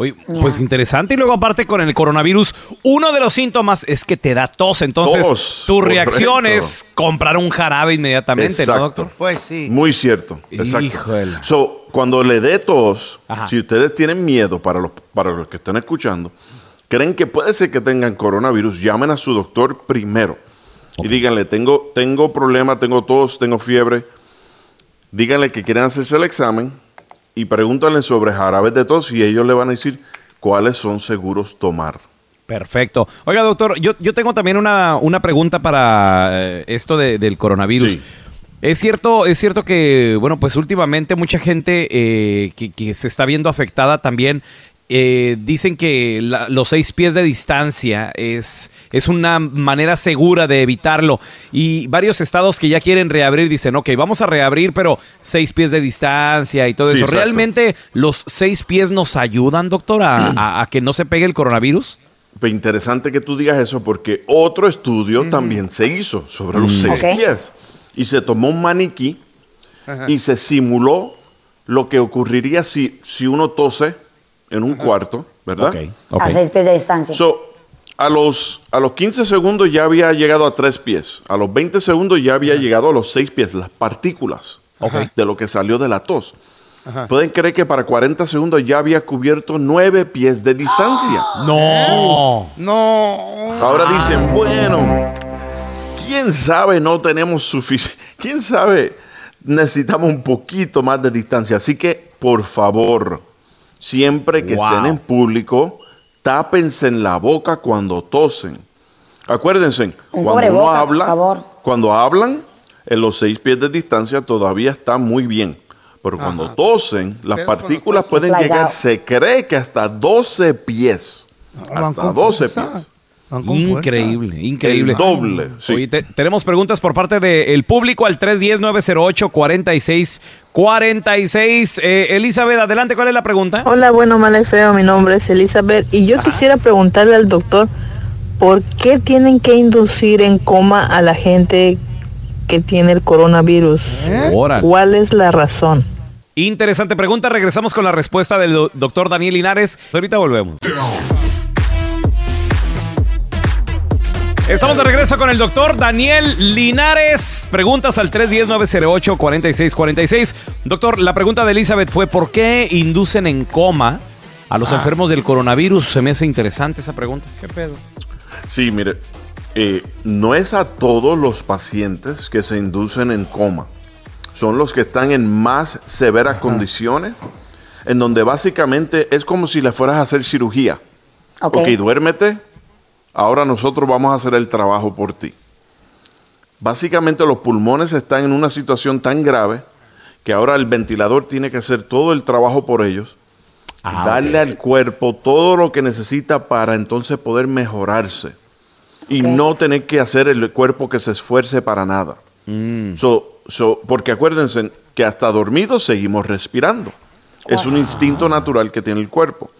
Oye, pues interesante. Y luego, aparte, con el coronavirus, uno de los síntomas es que te da tos. Entonces, Tos, tu reacción correcto. es comprar un jarabe inmediatamente, ¿no, doctor? Pues sí. Muy cierto. Exacto. Híjole. So, cuando le dé tos, Ajá. si ustedes tienen miedo para los, para los que están escuchando, creen que puede ser que tengan coronavirus, llamen a su doctor primero y díganle, tengo, tengo problema, tengo tos, tengo fiebre. Díganle que quieren hacerse el examen y pregúntenle sobre jarabes de tos y ellos le van a decir cuáles son seguros tomar. Perfecto. Oiga, doctor, yo, yo tengo también una, una pregunta para eh, esto de- del coronavirus. Es cierto, es cierto que, bueno, pues últimamente mucha gente eh, que, que se está viendo afectada también eh, dicen que la- los seis pies de distancia es, es una manera segura de evitarlo. Y varios estados que ya quieren reabrir dicen, ok, vamos a reabrir, pero seis pies de distancia y todo Sí, eso. exacto. ¿Realmente los seis pies nos ayudan, doctor, a- a- a que no se pegue el coronavirus? Interesante que tú digas eso porque otro estudio también se hizo sobre los Mm. seis pies. y se tomó un maniquí Ajá. y se simuló lo que ocurriría si, si uno tose en un cuarto, ¿verdad? A seis pies de distancia. So, a los, a los 15 segundos ya había llegado a 3 pies. A los 20 segundos ya había llegado a los 6 pies, las partículas de lo que salió de la tos. Ajá. Pueden creer que para 40 segundos ya había cubierto 9 pies de distancia. No. No. Ahora dicen, bueno, quién sabe, no tenemos suficiente. Quién sabe, necesitamos un poquito más de distancia. Así que, por favor, siempre que Wow. estén en público, tápense en la boca cuando tosen. Acuérdense, Un cuando uno por habla, favor. cuando hablan, en los seis pies de distancia todavía está muy bien. Pero cuando tosen, las partículas pueden llegar, se cree que hasta 12 pies. hasta con 12 fuerza. pies. Fuerza. Increíble, increíble. El doble. sí. Oye, te- tenemos preguntas por parte del público al 310-908-4646. Eh, Elizabeth, adelante, ¿cuál es la pregunta? Hola, bueno, mal y feo, mi nombre es Elizabeth y yo quisiera preguntarle al doctor por qué tienen que inducir en coma a la gente que tiene el coronavirus. Órale. ¿Cuál es la razón? Interesante pregunta. Regresamos con la respuesta del do- doctor Daniel Linares. Ahorita volvemos. Estamos de regreso con el doctor Daniel Linares. Preguntas al 310-908-4646. Doctor, la pregunta de Elizabeth fue ¿por qué inducen en coma a los Ah. enfermos del coronavirus? Se me hace interesante esa pregunta. ¿Qué pedo? Sí, mire, eh, no es a todos los pacientes que se inducen en coma. Son los que están en más severas condiciones, en donde básicamente es como si le fueras a hacer cirugía. Ok. ok, duérmete, ahora nosotros vamos a hacer el trabajo por ti. Básicamente los pulmones están en una situación tan grave que ahora el ventilador tiene que hacer todo el trabajo por ellos, Ah, darle al cuerpo todo lo que necesita para entonces poder mejorarse y no tener que hacer el cuerpo que se esfuerce para nada. Mm. So, so, porque acuérdense que hasta dormidos seguimos respirando. Es un instinto natural que tiene el cuerpo.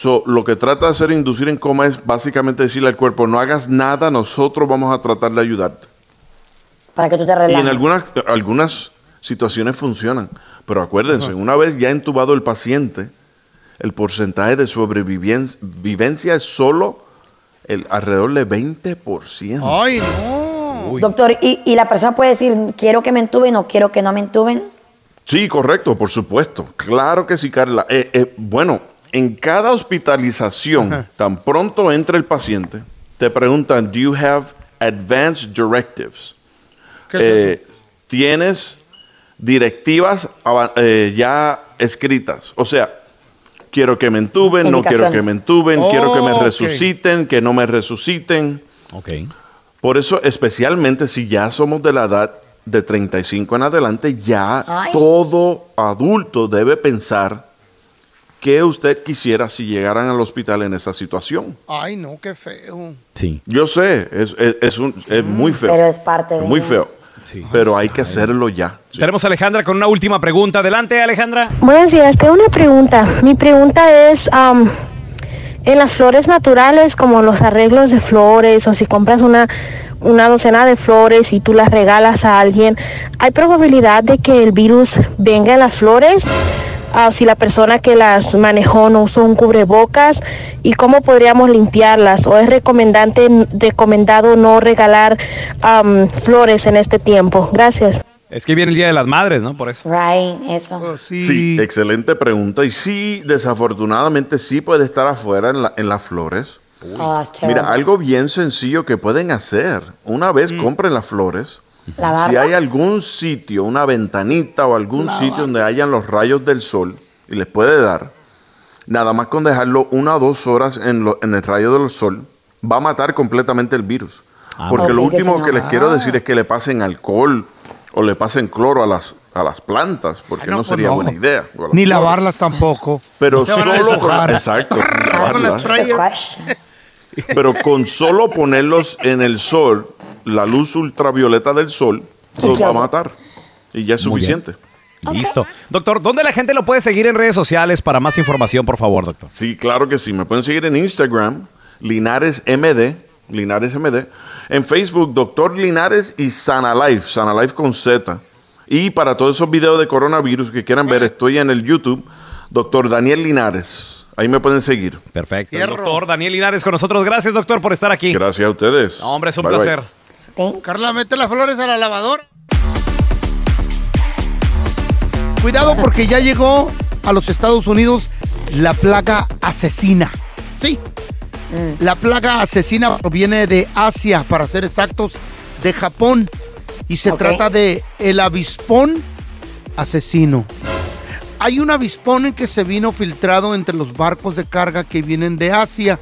So, lo que trata de hacer inducir en coma es básicamente decirle al cuerpo, no hagas nada, nosotros vamos a tratar de ayudarte. Para que tú te Y en relajes. algunas, algunas situaciones funcionan. Pero acuérdense, una vez ya entubado el paciente, el porcentaje de sobrevivencia vivencia es solo el alrededor de 20%. Ay, no. Doctor, ¿y, y la persona puede decir, quiero que me entuben o quiero que no me entuben? Sí, correcto, por supuesto. Claro que sí, Carla. Eh, eh, bueno, en cada hospitalización, tan pronto entra el paciente, te preguntan, ¿do you have advanced directives? ¿Qué es Eh, ¿Tienes directivas eh, ya escritas? O sea, quiero que me entuben, no quiero que me entuben, quiero que me resuciten, que no me resuciten. Ok. Por eso, especialmente si ya somos de la edad de 35 en adelante, ya Ay. todo adulto debe pensar qué usted quisiera si llegaran al hospital en esa situación. Ay, no, qué feo. Sí. Yo sé, es, es- es un- es muy feo. Pero es parte de... muy feo. Pero hay que hacerlo ya. Tenemos a Alejandra con una última pregunta. Adelante, Alejandra. Buenos días, tengo una pregunta. Mi pregunta es, am, en las flores naturales, como los arreglos de flores, o si compras una, una docena de flores y tú las regalas a alguien, ¿hay probabilidad de que el virus venga en las flores? Ah, si la persona que las manejó no usó un cubrebocas y cómo podríamos limpiarlas o es recomendante recomendado no regalar am, flores en este tiempo gracias Es que viene el Día de las Madres, ¿no? Por eso. Right, eso. Oh, Sí. excelente pregunta. Y sí, desafortunadamente sí puede estar afuera en, la- en las flores. Oh. Mira, algo bien sencillo que pueden hacer. Una vez compren las flores, Si hay algún sitio, una ventanita o algún sitio donde hayan los rayos del sol y les puede dar, nada más con dejarlo una o dos horas en, lo- en el rayo del sol, va a matar completamente el virus. Porque ok. lo último que les quiero Ah. decir es que le pasen alcohol o le pasen cloro a las, a las plantas, porque no, no, pues sería no. buena idea. Ni flores. lavarlas tampoco. Pero solo con, exacto, lavarlas. Pero con solo ponerlos en el sol, la luz ultravioleta del sol los va a matar. Y ya es Muy bien. suficiente. Listo. Doctor, ¿dónde la gente lo puede seguir en redes sociales para más información, por favor, doctor? Sí, claro que sí. Me pueden seguir en Instagram, Linares MD, Linares MD. En Facebook, Doctor Linares y Sanalife, Sanalife con Z. Y para todos esos videos de coronavirus que quieran ver, estoy en el YouTube, Doctor Daniel Linares. Ahí me pueden seguir. Perfecto. El doctor Daniel Linares con nosotros. Gracias, doctor, por estar aquí. Gracias a ustedes. No, hombre, es un Bye, bye. Carla, mete las flores a la lavadora. Cuidado porque ya llegó a los Estados Unidos la plaga asesina. Sí. La plaga asesina proviene de Asia, para ser exactos, de Japón. Y se trata de el avispón asesino. Hay un avispón que se vino filtrado entre los barcos de carga que vienen de Asia.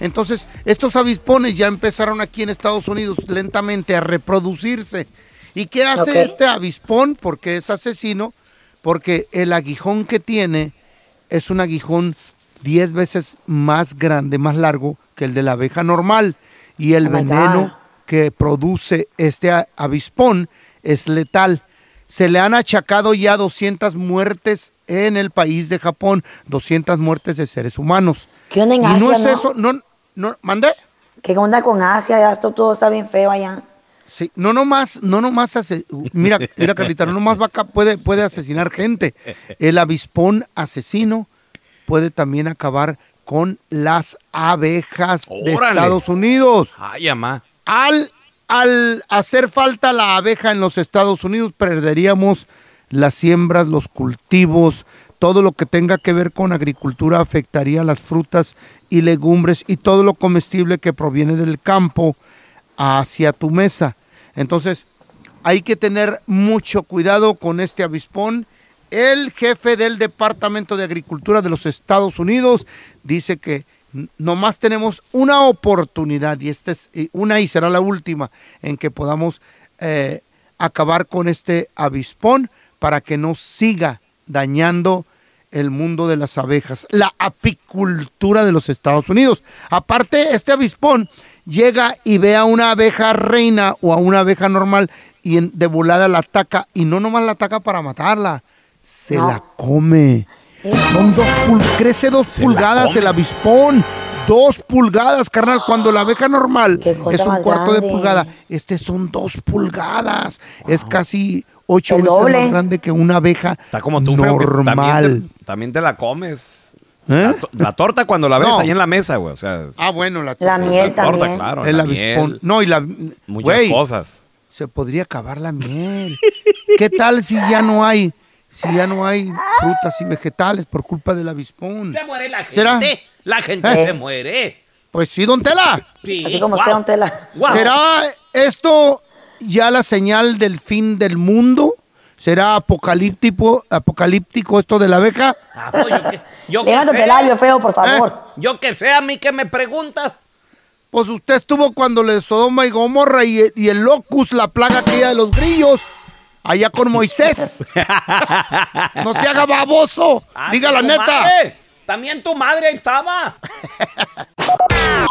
Entonces, estos avispones ya empezaron aquí en Estados Unidos lentamente a reproducirse. ¿Y qué hace este avispón? Porque es asesino, porque el aguijón que tiene es un aguijón 10 veces más grande, más largo que el de la abeja normal. Y el Oh veneno que produce este avispón es letal. Se le han achacado ya 200 muertes en el país de Japón, 200 muertes de seres humanos. ¿Qué onda en y no es no? eso, no, no, mandé. ¿Qué onda con Asia? Ya esto todo está bien feo allá. Sí, no nomás, no nomás hace, mira, mira Carlita, no nomás va acá, puede, puede asesinar gente. El avispón asesino puede también acabar con las abejas de Órale. Estados Unidos. Ay, amá. Al, al hacer falta la abeja en los Estados Unidos, perderíamos las siembras, los cultivos, todo lo que tenga que ver con agricultura afectaría las frutas y legumbres y todo lo comestible que proviene del campo hacia tu mesa. Entonces, hay que tener mucho cuidado con este avispón. El jefe del Departamento de Agricultura de los Estados Unidos dice que nomás tenemos una oportunidad y esta es una y será la última en que podamos eh, acabar con este avispón para que no siga dañando el mundo de las abejas, la apicultura de los Estados Unidos. Aparte, este avispón llega y ve a una abeja reina o a una abeja normal y de volada la ataca y no nomás la ataca para matarla, se No. la come. Son dos pul- crece dos Se pulgadas el avispón. Dos pulgadas, carnal. Cuando la abeja normal es un cuarto de pulgada, este son dos pulgadas. Es casi ocho El veces doble. más grande que una abeja Está como tú, normal. También te, también te la comes. ¿Eh? La, to- la torta cuando la ves No. ahí en la mesa, güey. O sea, Ah, bueno, la, La miel torta, también. claro. el la avispón. miel, No, y la muchas cosas. se podría acabar la miel. ¿Qué tal si ya no hay si ya no hay frutas y vegetales por culpa del avispón? Se muere la gente. ¿Será? La gente ¿Eh? se muere. Pues sí, don Tela. Sí. Así como Guau. usted, don Tela. ¿Será esto ya la señal del fin del mundo? ¿Será apocalíptico, apocalíptico esto de la abeja? Ah, no, yo que, yo que Levántate sé. el labio feo, por favor. Yo que sé, a mí que me preguntas. Pues usted estuvo cuando le Sodoma y Gomorra y, y el locus, la plaga aquella de los grillos, allá con Moisés. no se haga baboso, Ah, diga la neta. madre. También tu madre ahí estaba.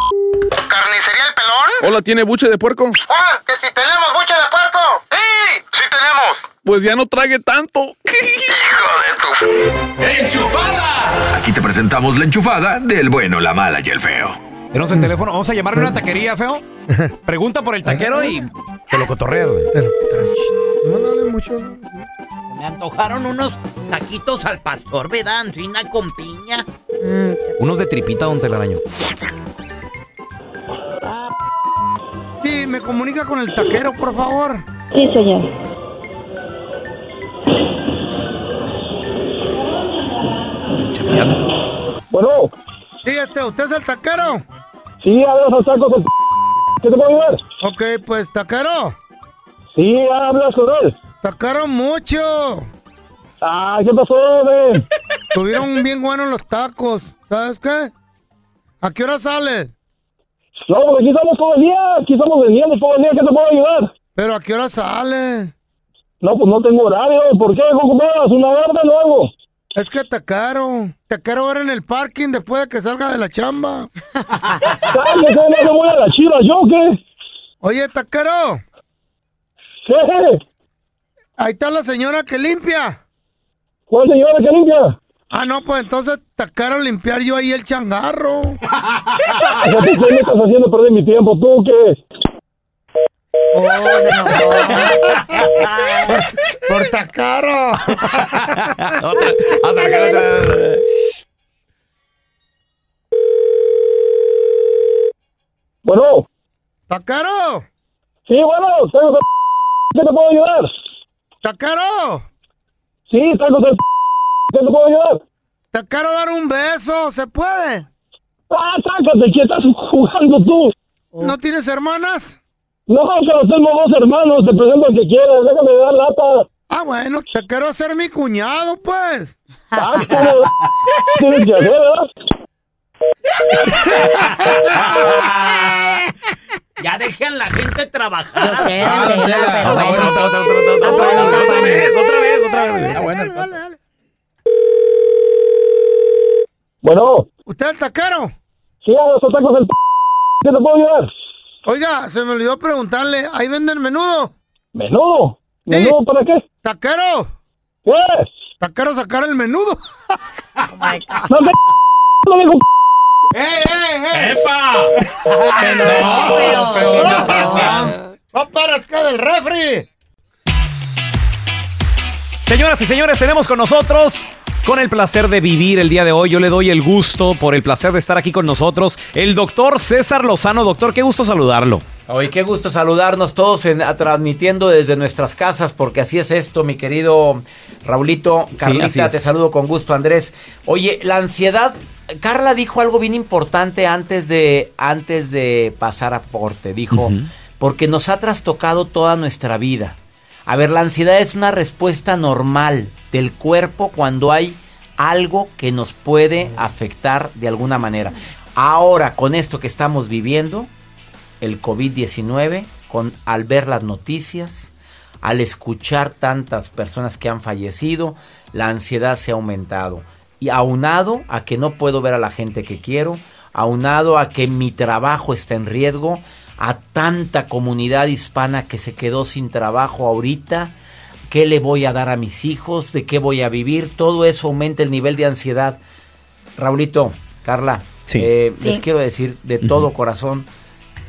¿Carnicería El Pelón? Hola, ¿tiene buche de puerco? ¡Ah! ¡Que si tenemos buche de puerco! ¡Sí! ¡Sí tenemos! Pues ya no trague tanto. ¡Hijo de tu... ¡Enchufada! Aquí te presentamos la enchufada del bueno, la mala y el feo. Tenemos el teléfono. Vamos a llamarle a una taquería, feo. Pregunta por el taquero y te lo cotorreas, güey. No, no mucho. Me antojaron unos taquitos al pastor, ¿verdad? Ancina con piña. Unos de tripita, don Telaraño. Sí, me comunica con el taquero, por favor. Sí, señor. Bueno, Sí, este, ¿usted es el taquero? sí, hablas los tacos. del ¿Qué te puedo ayudar? Ok, pues taquero. Sí, hablas con él. Tacaron mucho. Ah, ¿qué pasó, güey? Tuvieron bien buenos los tacos. ¿Sabes qué? ¿A qué hora sales? No, pues aquí estamos todo el día. Aquí estamos vendiendo todo el día. ¿Qué te puedo ayudar? ¿Pero a qué hora sales? No, pues no tengo horario. ¿Por qué? ¿Cómo ocupas? ¿Una orden o algo? Es que te quiero. Te ver en el parking después de que salga de la chamba. Cállate, no me voy a la chiva. ¿Yo qué? Oye, taquero. ¿Qué? Ahí está la señora que limpia. ¿Cuál señora que limpia? Ah, no, pues entonces está caro limpiar yo ahí el changarro. ¿A ti qué me estás haciendo perder mi tiempo? ¿Tú qué? Por está caro. Otra, otra, otra. Bueno. ¿Está caro? Sí, bueno. ¿Qué te puedo ayudar? ¿Está caro? Sí, tengo que... ¿Qué te puedo ayudar? ¿Está caro dar un beso? ¿Se puede? Ah, sácate, ¿qué estás jugando tú? ¿No tienes hermanas? No, pero tengo dos hermanos, te presento al que quieras, déjame dar lata. Ah, bueno, te quiero hacer mi cuñado, pues. Ah. Tienes que hacer. Ya dejen la gente trabajar. Yo sé, Ah, otra vez, otra vez, otra vez. Bueno. ¿Usted es taquero? Sí, a los tacos del... ¿Qué te puedo ayudar? Oiga, se me olvidó preguntarle, ¿ahí venden menudo? ¿Menudo? ¿Menudo para qué? ¿Taquero? ¿Qué? ¿Taquero sacar el menudo? No te... No digo... ¡Eh, eh, eh! ¡Epa! No, pero, ¿qué pasa? ¡No paras que del refri! Señoras y señores, tenemos con nosotros, con el placer de vivir el día de hoy, yo le doy el gusto por el placer de estar aquí con nosotros, el doctor César Lozano. Doctor, qué gusto saludarlo. Oye, qué gusto saludarnos todos en- a- transmitiendo desde nuestras casas, porque así es esto, mi querido Raulito. Carlita, te saludo con gusto, Andrés. Oye, la ansiedad, Carla dijo algo bien importante antes de, antes de pasar a porte. Dijo, porque nos ha trastocado toda nuestra vida. A ver, la ansiedad es una respuesta normal del cuerpo cuando hay algo que nos puede afectar de alguna manera. Ahora, con esto que estamos viviendo, el COVID-19, con al ver las noticias, al escuchar tantas personas que han fallecido, la ansiedad se ha aumentado. Y aunado a que no puedo ver a la gente que quiero, aunado a que mi trabajo está en riesgo, a tanta comunidad hispana que se quedó sin trabajo ahorita, ¿qué le voy a dar a mis hijos? ¿De qué voy a vivir? Todo eso aumenta el nivel de ansiedad. Raulito, Carla, eh, Sí. les quiero decir de todo corazón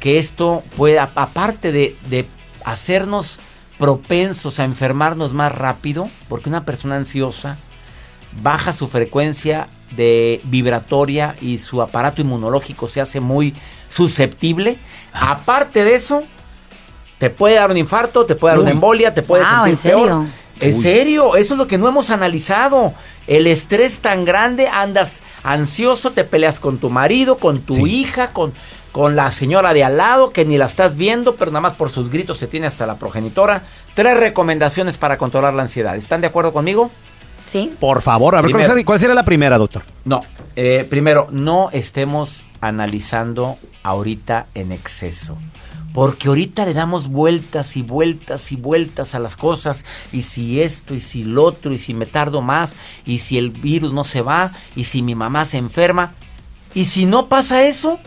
que esto puede, aparte de, de hacernos propensos a enfermarnos más rápido, porque una persona ansiosa baja su frecuencia de vibratoria y su aparato inmunológico se hace muy susceptible. Aparte de eso, te puede dar un infarto, te puede dar una embolia, te puede Wow, sentir ¿en serio? peor. En Uy. serio, eso es lo que no hemos analizado. El estrés tan grande, andas ansioso, te peleas con tu marido, con tu hija, con, con la señora de al lado que ni la estás viendo, pero nada más por sus gritos se tiene hasta la progenitora. Tres recomendaciones para controlar la ansiedad. ¿Están de acuerdo conmigo? Sí. Por favor, a ver, ¿cuál Primero. sería, cuál sería la primera, doctor? No, eh, primero, no estemos analizando ahorita en exceso. Porque ahorita le damos vueltas y vueltas y vueltas a las cosas. Y si esto, y si lo otro, y si me tardo más, y si el virus no se va, y si mi mamá se enferma. Y si no pasa eso,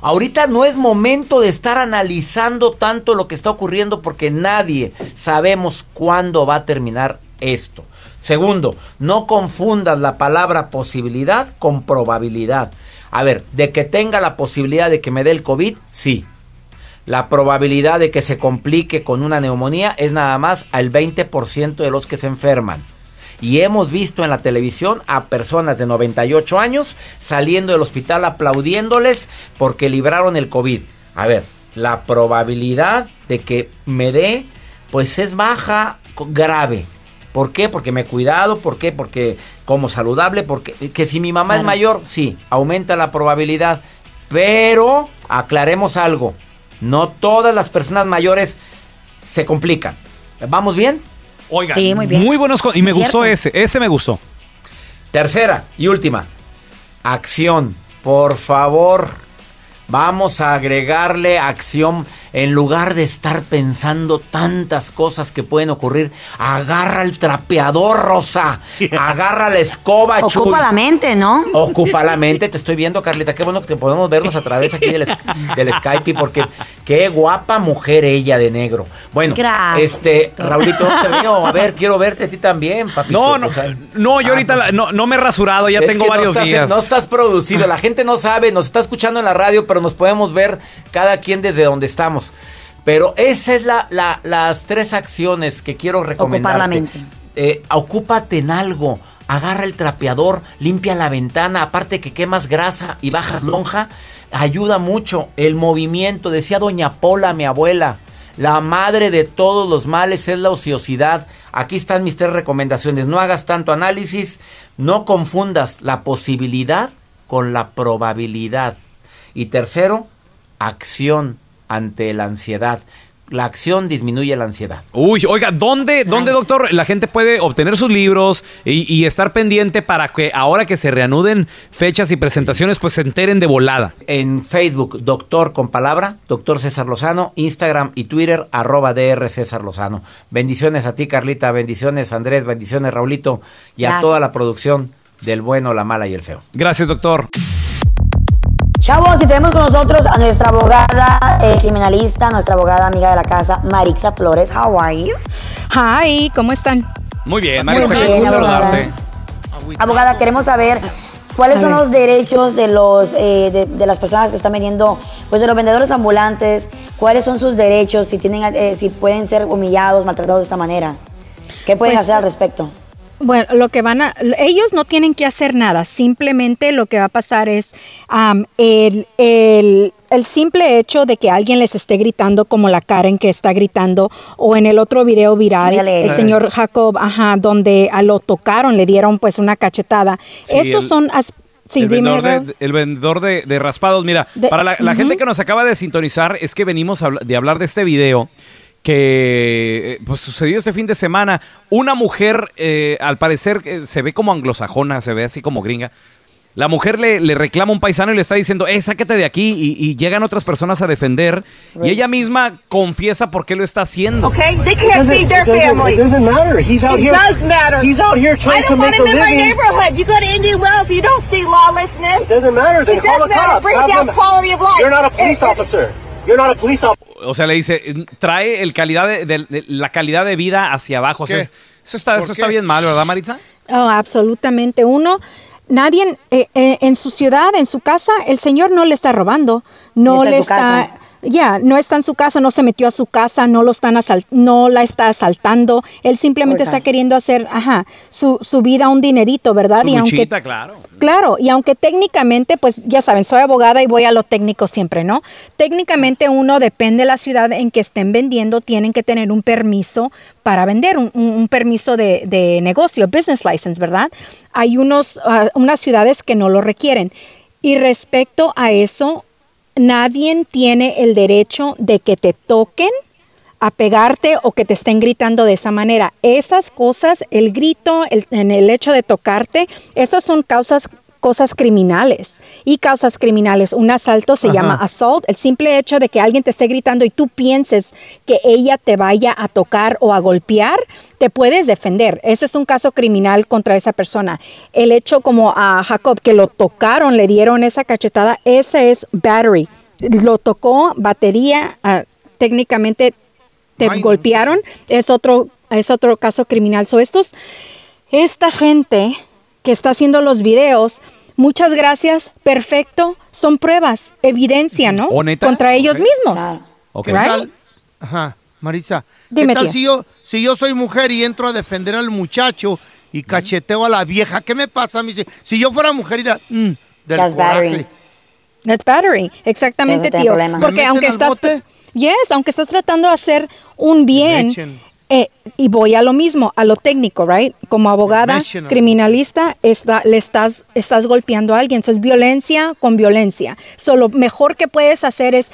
ahorita no es momento de estar analizando tanto lo que está ocurriendo porque nadie sabemos cuándo va a terminar esto. Segundo, no confundas la palabra posibilidad con probabilidad. A ver, de que tenga la posibilidad de que me dé el COVID, sí. La probabilidad de que se complique con una neumonía es nada más al 20% de los que se enferman. Y hemos visto en la televisión a personas de 98 años saliendo del hospital aplaudiéndoles porque libraron el COVID. A ver, la probabilidad de que me dé, pues es baja, grave. ¿Por qué? Porque me he cuidado, ¿por qué? Porque como saludable, porque que si mi mamá es mayor, sí, aumenta la probabilidad. Pero aclaremos algo, no todas las personas mayores se complican. ¿Vamos bien? Oiga, Sí, muy bien. Muy buenos y me gustó cierto. ese, ese me gustó. Tercera y última, acción. Por favor, vamos a agregarle acción en lugar de estar pensando tantas cosas que pueden ocurrir. Agarra el trapeador, Rosa. Agarra la escoba, Chuy. Ocupa la mente, ¿no? Ocupa la mente, te estoy viendo, Carlita. Qué bueno que te podemos vernos a través aquí del, del Skype, porque Qué guapa mujer ella de negro. Bueno, Gracias. este, Raulito, te veo. A ver, quiero verte a ti también, papito. No, no, O sea, no, yo ahorita la- no, no me he rasurado, ya tengo no varios estás- días. No estás producido, la gente no sabe, nos está escuchando en la radio, pero nos podemos ver cada quien desde donde estamos. Pero esa es la, la- las tres acciones que quiero recomendar. la mente. ocúpate en algo. Agarra el trapeador, limpia la ventana, aparte que quemas grasa y bajas lonja, ayuda mucho el movimiento. Decía doña Pola, mi abuela, la madre de todos los males es la ociosidad. Aquí están mis tres recomendaciones. No hagas tanto análisis, no confundas la posibilidad con la probabilidad. Y tercero, acción ante la ansiedad. La acción disminuye la ansiedad. Uy, oiga, ¿dónde, ¿dónde, doctor, la gente puede obtener sus libros y, y estar pendiente para que ahora que se reanuden fechas y presentaciones, pues se enteren de volada? En Facebook, doctor con palabra, doctor César Lozano, Instagram y Twitter, arroba DR César Lozano. Bendiciones a ti, Carlita, bendiciones, Andrés, bendiciones, Raulito, y a Gracias. toda la producción del bueno, la mala y el feo. Gracias, doctor. Chavos, y tenemos con nosotros a nuestra abogada eh, criminalista, nuestra abogada amiga de la casa, Marixa Flores. How are you? Hi, ¿cómo están? Muy bien, Muy Maritza, qué gusto saludarte. Abogada, queremos saber cuáles son los derechos de los eh, de, de las personas que están vendiendo, pues de los vendedores ambulantes, cuáles son sus derechos, si tienen, eh, si pueden ser humillados, maltratados de esta manera. ¿Qué pueden Pues, hacer al respecto? Bueno, lo que van a, ellos no tienen que hacer nada, simplemente lo que va a pasar es am, el, el- el simple hecho de que alguien les esté gritando como la Karen que está gritando o en el otro video viral, Dale. el señor Jacob, ajá, donde a lo tocaron, le dieron pues una cachetada. Sí, Esos el- son... as- sí, el, dime, vendedor de, el vendedor de, de raspados. Mira, De- para la, la gente que nos acaba de sintonizar, es que venimos a de hablar de este video que eh, pues sucedió este fin de semana. Una mujer, eh, al parecer, eh, se ve como anglosajona, se ve así como gringa. La mujer le, le reclama a un paisano y le está diciendo, eh, sáquete de aquí. Y, y llegan otras personas a defender. Y ella misma confiesa por qué lo está haciendo. Okay, they can't feed their family. It doesn't matter. He's out it here. does matter. He's out here trying I to don't want make a him in my living. neighborhood. You go to Indian Wells, you don't see lawlessness. It doesn't matter. Then It call does the matter. cops. Brings down quality of life. You're not a police It- it- officer. You're not a police officer. O sea, le dice, trae el calidad de, de- de- la calidad de vida hacia abajo. Eso está, ¿Por eso qué? está bien mal, ¿verdad, Maritza? Oh, absolutamente. Uno, nadie eh, eh, en su ciudad, en su casa, el señor no le está robando, no Está le está, ya, no está en su casa, no se metió a su casa, no lo están asal- no la está asaltando. Él simplemente está queriendo hacer, ajá, su, su vida un dinerito, ¿verdad? Su y aunque claro. Claro, y aunque técnicamente, pues ya saben, soy abogada y voy a lo técnico siempre, ¿no? Técnicamente uno depende de la ciudad en que estén vendiendo, tienen que tener un permiso para vender, un, un- un permiso de, de negocio, business license, ¿verdad? Hay unos, ah, unas ciudades que no lo requieren. Y respecto a eso, nadie tiene el derecho de que te toquen a pegarte o que te estén gritando de esa manera. Esas cosas, el grito, el, en el hecho de tocarte, esas son causas cosas criminales y causas criminales. Un asalto se Ajá. llama assault. El simple hecho de que alguien te esté gritando y tú pienses que ella te vaya a tocar o a golpear, te puedes defender. Ese es un caso criminal contra esa persona. El hecho como a Jacob que lo tocaron, le dieron esa cachetada, ese es battery. Lo tocó, batería, ah, técnicamente te golpearon, es otro, es otro caso criminal. So, estos, esta gente que está haciendo los videos, muchas gracias, perfecto, son pruebas, evidencia, ¿no? Contra ellos Ok. mismos. ¿Qué Right? tal? Ajá, Marisa. Dime, ¿Qué tal si yo, si yo soy mujer y entro a defender al muchacho y cacheteo a la vieja? ¿Qué me pasa a mí? Si, yo fuera mujer, iría, mm, del That's coraje. battery. That's battery, exactamente, tío. problema. ¿Me Porque meten aunque al estás, bote? yes, aunque estás tratando de hacer un bien, echen. Eh, y voy a lo mismo, a lo técnico, right? Como abogada, criminalista, está, le estás, estás golpeando a alguien. Eso es violencia con violencia. So, lo mejor que puedes hacer es,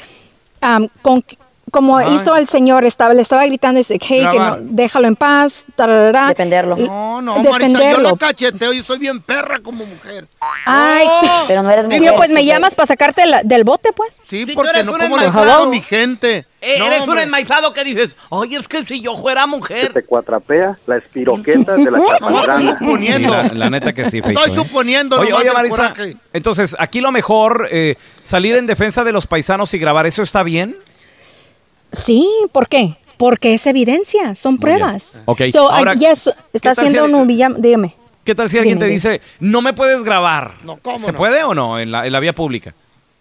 um, con, como Ay. hizo el señor, estaba, le estaba gritando, dice, hey, que no, déjalo en paz, tararara. Defenderlo. No, no, Marisa, yo defenderlo. la cacheteo, yo soy bien perra como mujer. Ay, pero no eres Tío, pues me llamas para sacarte la- del bote, pues. Sí, porque no como hablo mi gente. Eh, No, eres un enmaizado que dices, oye, es que si yo fuera mujer. te cuatrapea la espiroqueta de la casagrana. Sí, la, la neta que sí, Feito, Estoy ¿eh? suponiendo Oye, oye, Marisa, entonces, aquí lo mejor, eh, salir en defensa de los paisanos y grabar, ¿eso está bien? Sí, ¿por qué? Porque es evidencia, son pruebas. Ok, So, ahora, yes, ¿qué está si haciendo un villano, dígame. ¿Qué tal si alguien Dime, te dime. dice, no me puedes grabar? ¿cómo ¿Se no? puede o no en la, en la vía pública?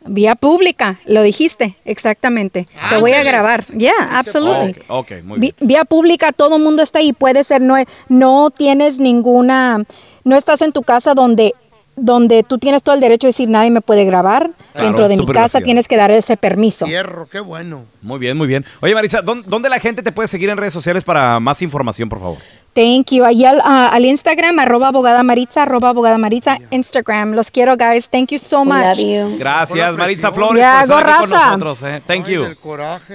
Vía pública, lo dijiste, exactamente. Te voy a grabar. Yeah, absolutely. Ok, ok, muy bien. vía pública, todo el mundo está ahí. Puede ser, no, no tienes ninguna, no estás en tu casa donde, donde tú tienes todo el derecho de decir nadie me puede grabar. Claro, Dentro de mi casa tienes que dar ese permiso. Hierro, qué bueno. Muy bien, muy bien. Oye, Marisa, ¿dó- ¿dónde la gente te puede seguir en redes sociales para más información, por favor? Thank you. Allí al, al Instagram, arroba abogada Maritza, arroba abogada Maritza, Instagram. Los quiero, guys. Thank you so much. Gracias, Maritza Flores, Ya, por estar aquí con gorraza. nosotros. eh. Thank you.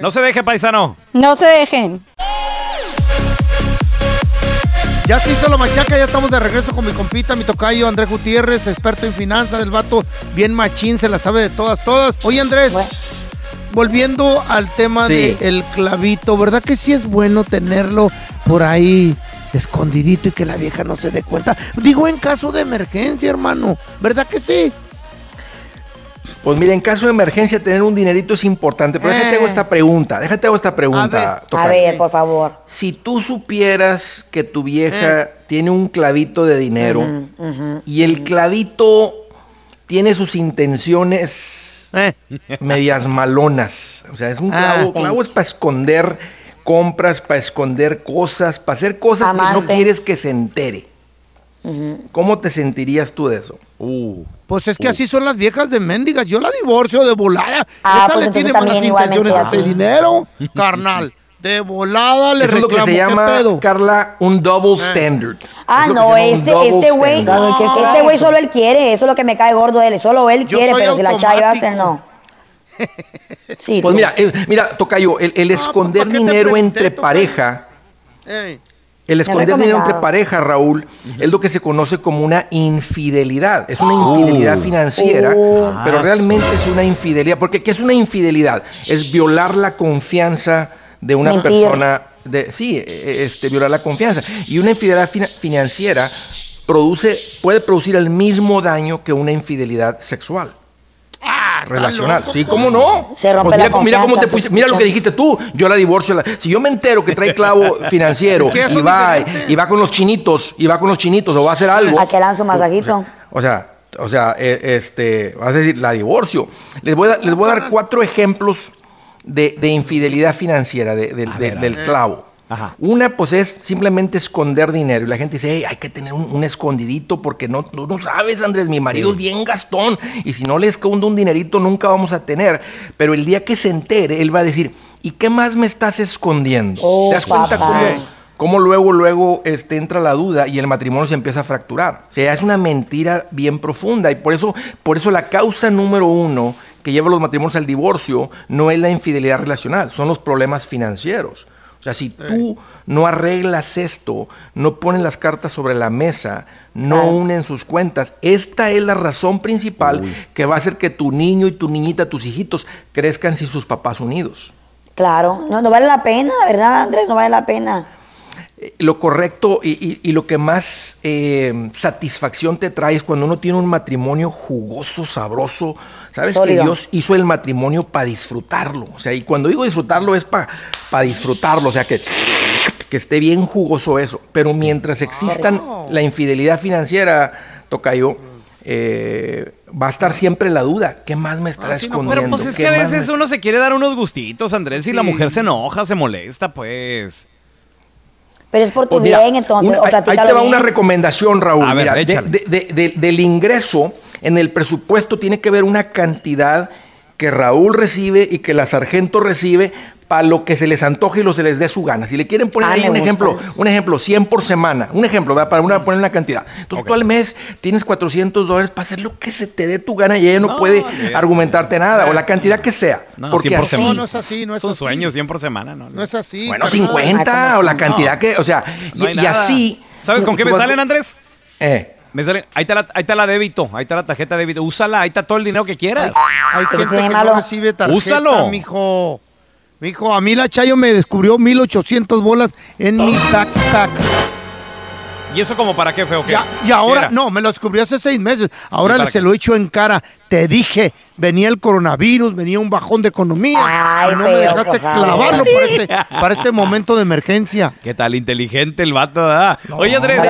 No se deje, paisano. No se dejen. Ya se hizo la machaca, ya estamos de regreso con mi compita, mi tocayo Andrés Gutiérrez, experto en finanzas, el vato bien machín, se la sabe de todas, todas. Oye Andrés, volviendo al tema Sí. del clavito, ¿verdad que sí es bueno tenerlo por ahí escondidito y que la vieja no se dé cuenta? Digo en caso de emergencia, hermano, ¿verdad que sí? Pues mira, en caso de emergencia tener un dinerito es importante, pero déjate hago esta pregunta, déjate hago esta pregunta. A ver, por favor. Si tú supieras que tu vieja tiene un clavito de dinero y el clavito tiene sus intenciones medias malonas, o sea, es un Ah. clavo, clavo es para esconder compras, para esconder cosas, para hacer cosas que no quieres que se entere. ¿Cómo te sentirías tú de eso? Pues es que así son las viejas de mendigas, yo la divorcio de volada. Ah, Esa pues le tiene igualmente intenciones a ese dinero, carnal. De volada le Eso es lo que se ¿qué llama, pedo? Eh. Carla, un double standard. Ah, Es no, este, este güey, este güey solo él quiere, eso es lo que me cae gordo de él, solo él Yo quiere, pero si la chava hace, no. Sí, Pues mira, eh, mira, Tocayo, el, el esconder ¿para qué te dinero entre Tocayo? pareja, Ey. el esconder dinero entre pareja, Raúl, es lo que se conoce como una infidelidad. Es una infidelidad Uh. financiera, Uh. pero Ah, realmente es una infidelidad. Porque ¿qué es una infidelidad? Es violar la confianza de una Mentir. persona. De, sí, eh, este, violar la confianza. Y una infidelidad fina- financiera produce, puede producir el mismo daño que una infidelidad sexual. Relacional. Sí, ¿cómo no? Se rompe Pues mira, la mira cómo te fuiste, mira lo que dijiste tú. Yo la divorcio. la- si yo me entero que trae clavo financiero Es que eso y va y va con los chinitos y va con los chinitos o va a hacer algo. A que lanzo masajito. O sea, o sea, eh, este, vas a decir, la divorcio. Les voy a, les voy a dar cuatro ejemplos de, de infidelidad financiera, de- del clavo. Una, pues, es simplemente esconder dinero. Y la gente dice, "Hey, hay que tener un, un escondidito porque no, tú no sabes, Andrés, mi marido Sí. es bien gastón. Y si no le escondo un dinerito, nunca vamos a tener. Pero el día que se entere, él va a decir, ¿y qué más me estás escondiendo? Oh, ¿Te das cuenta cómo, cómo luego, luego este, entra la duda y el matrimonio se empieza a fracturar. O sea, es una mentira bien profunda y por eso, por eso la causa número uno que lleva a los matrimonios al divorcio no es la infidelidad relacional, son los problemas financieros. O sea, si tú no arreglas esto, no pones las cartas sobre la mesa, no unen sus cuentas, esta es la razón principal que va a hacer que tu niño y tu niñita, tus hijitos, crezcan sin sus papás unidos. Claro, no, no vale la pena, ¿verdad, Andrés? No vale la pena. lo correcto y, y- y lo que más eh, satisfacción te trae es cuando uno tiene un matrimonio jugoso, sabroso. Sabes Sólido. que Dios hizo el matrimonio para disfrutarlo. O sea, y cuando digo disfrutarlo es para disfrutarlo. O sea, que, que esté bien jugoso eso. Pero mientras existan la infidelidad financiera, Tocayo, eh, va a estar siempre la duda. ¿Qué más me estará escondiendo? Pero pues es ¿Qué que a veces me- uno se quiere dar unos gustitos, Andrés, y la mujer se enoja, se molesta, pues. Pero es por tu Pues mira, bien, entonces, un- o ahí- te va bien. una recomendación, Raúl. A ver, Mira, de- échale. de- de- de- del ingreso, en el presupuesto tiene que ver una cantidad que Raúl recibe y que la sargento recibe para lo que se les antoje y lo se les dé su gana. Si le quieren poner Ah, ahí un gusta. ejemplo, un ejemplo, 100 por semana, un ejemplo, ¿verdad? para una, poner una cantidad. Entonces tú al mes tienes 400 dólares para hacer lo que se te dé tu gana y ella no, No, puede argumentarte nada, o la cantidad que sea. No, porque 100 por así. No, no es así, no es un así. sueño, 100 por semana, ¿no? No es así. bueno, carnal. 50 o la cantidad que, o sea, y, así. ¿Sabes con qué me vas- salen, Andrés? Eh. Me salen, ahí está, la, ahí está la débito, ahí está la tarjeta de débito. Úsala, ahí está todo el dinero que quieras. Hay ¿Qué gente que no recibe tarjeta, Úsalo. mijo. Mijo, a mí la Chayo me descubrió 1800 bolas en mi tac tac. ¿Y eso como para qué, feo? ¿Qué? Ya- y ahora, no, me lo descubrió hace seis meses. Ahora ¿Y para le- se qué? lo he hecho en cara. Te dije, venía el coronavirus, venía un bajón de economía. Ay, no feo, me dejaste clavarlo para este, para este momento de emergencia. ¿Qué tal inteligente el vato, verdad? Oye, Andrés.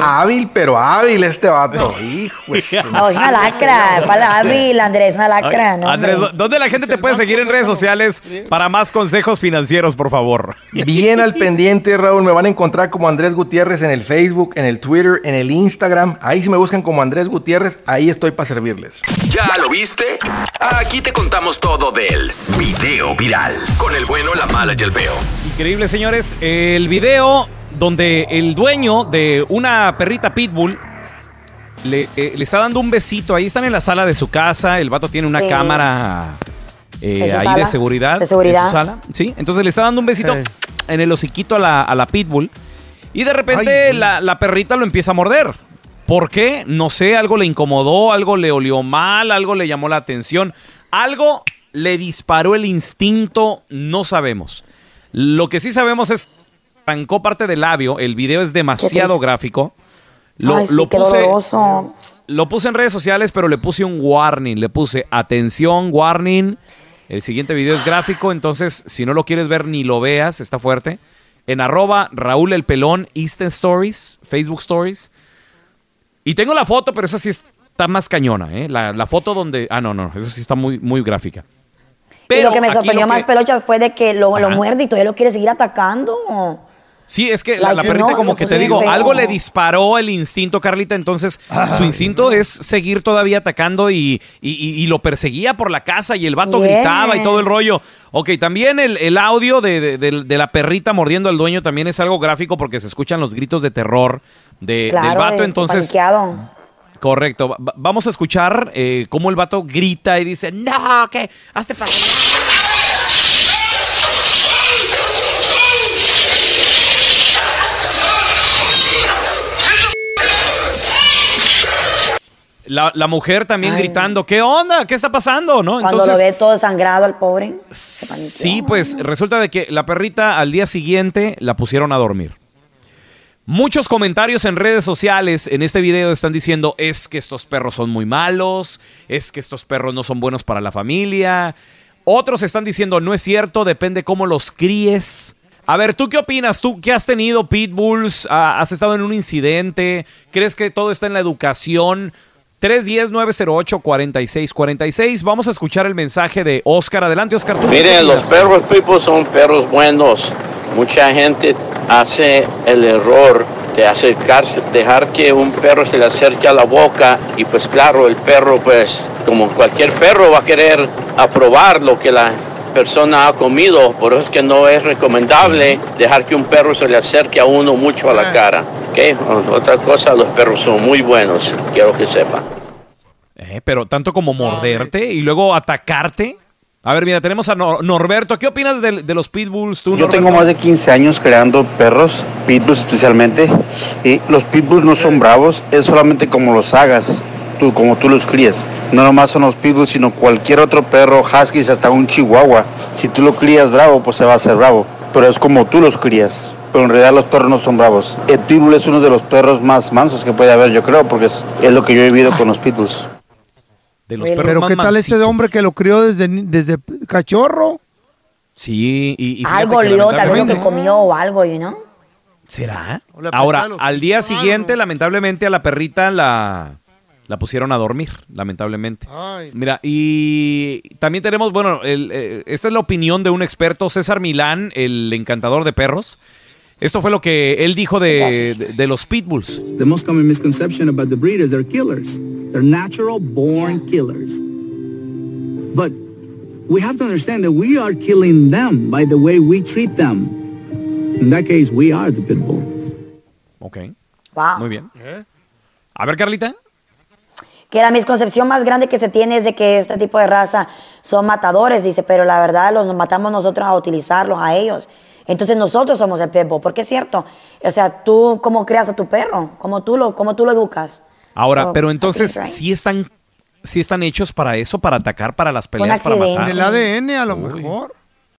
Hábil, pero hábil este vato. Hijo No, es una lacra. ¿Cuál hábil, Andrés? Una lacra, ¿no? Andrés. ¿dónde la gente te puede seguir en redes sociales para más consejos financieros, por favor? Bien al pendiente, Raúl. Me van a encontrar como Andrés Gutiérrez en el Facebook, en el Twitter, en el Instagram. Ahí si me buscan como Andrés Gutiérrez, ahí estoy para servirles. ¿Ya lo viste? Aquí te contamos todo del video viral. Con el bueno, la mala y el feo. Increíble, señores. El video donde el dueño de una perrita pitbull le, eh, le está dando un besito. Ahí están en la sala de su casa. El vato tiene una Sí. cámara eh, ¿En su ahí sala? de seguridad. ¿De seguridad? En su sala. Sí. Entonces le está dando un besito en el hociquito a la, a la pitbull. Y de repente la, la perrita lo empieza a morder. ¿Por qué? No sé, algo le incomodó, algo le olió mal, algo le llamó la atención, algo le disparó el instinto, no sabemos. Lo que sí sabemos es arrancó parte del labio, el video es demasiado gráfico. Lo, Ay, sí, lo qué puse, doloroso. lo puse en redes sociales, pero le puse un warning, le puse atención, warning. El siguiente video es gráfico, entonces si no lo quieres ver ni lo veas, está fuerte. En arroba Raúl el Pelón, Stories, Facebook Stories. Y tengo la foto, pero esa sí está más cañona, ¿eh? La, la foto donde... Ah, no, no, eso sí está muy, muy gráfica. y lo que me sorprendió que- más, Pelochas, fue de que lo, lo muerde y todavía lo quiere seguir atacando. Sí, es que la, perrita, no, como que te digo, algo le disparó el instinto, Carlita. Entonces, su instinto es seguir todavía atacando y, y- y- y lo perseguía por la casa y el vato Yes. gritaba y todo el rollo. Ok, también el, el audio de, de- de- de la perrita mordiendo al dueño también es algo gráfico porque se escuchan los gritos de terror de, Claro, del vato. Entonces, correcto. Va- vamos a escuchar eh, cómo el vato grita y dice, no, que hazte para allá". La, la mujer también Ay. gritando, ¿qué onda? ¿Qué está pasando? ¿No? Cuando lo ve todo sangrado al pobre. Sí, pues resulta de que la perrita al día siguiente la pusieron a dormir. Muchos comentarios en redes sociales en este video están diciendo es que estos perros son muy malos, es que estos perros no son buenos para la familia. Otros están diciendo no es cierto, depende cómo los críes. A ver, ¿tú qué opinas? ¿Tú que has tenido pitbulls? Ah, ¿Has estado en un incidente? ¿Crees que todo está en la educación? 310-908-4646. Vamos a escuchar el mensaje de Oscar. Adelante, Oscar. ¿tú qué Miren, los perros people son perros buenos. Mucha gente hace el error de acercarse, dejar que un perro se le acerque a la boca y pues claro, el perro pues como cualquier perro va a querer aprobar lo que la persona ha comido, por eso es que no es recomendable dejar que un perro se le acerque a uno mucho a la cara. ¿ok? Otra cosa, los perros son muy buenos, quiero que sepa. Eh, pero tanto como morderte y luego atacarte. A ver, mira, tenemos a Nor- Norberto. ¿Qué opinas de, de los pitbulls tú, Yo Norberto? tengo más de 15 años creando perros, pitbulls especialmente, y los pitbulls no son bravos, es solamente como los hagas, tú, como tú los crías. No nomás son los pitbulls, sino cualquier otro perro, huskies, hasta un chihuahua. Si tú lo crías bravo, pues se va a hacer bravo, pero es como tú los crías. Pero en realidad los perros no son bravos. El pitbull es uno de los perros más mansos que puede haber, yo creo, porque es, es lo que yo he vivido con los pitbulls. De los Pero perros más ¿qué tal ese hombre que lo crió desde, desde cachorro? Sí, y, y Algo que olió, tal vez lo que comió o algo, you know? ¿Será? Ahora, al día siguiente, lamentablemente, a la perrita la, la pusieron a dormir, lamentablemente. Mira, y también tenemos, bueno, el, eh, esta es la opinión de un experto, César Milán, el encantador de perros. Esto fue lo que él dijo de, de- de los pitbulls. The most common misconception about the breed is they're killers. They're natural born killers. But we have to understand that we are killing them by the way we treat them. In that case, we are the pit bull. Ok, Wow. muy bien. A ver, Carlita. Que la misconcepción más grande que se tiene es de que este tipo de raza son matadores, dice, pero la verdad los matamos nosotros a utilizarlos, a ellos. Entonces nosotros somos el pitbull, porque es cierto. O sea, tú cómo creas a tu perro, cómo tú lo, cómo tú lo educas. Ahora, So, pero entonces, think, right. ¿sí están, sí están hechos para eso, para atacar, para las peleas, para matar? El ADN a lo mejor.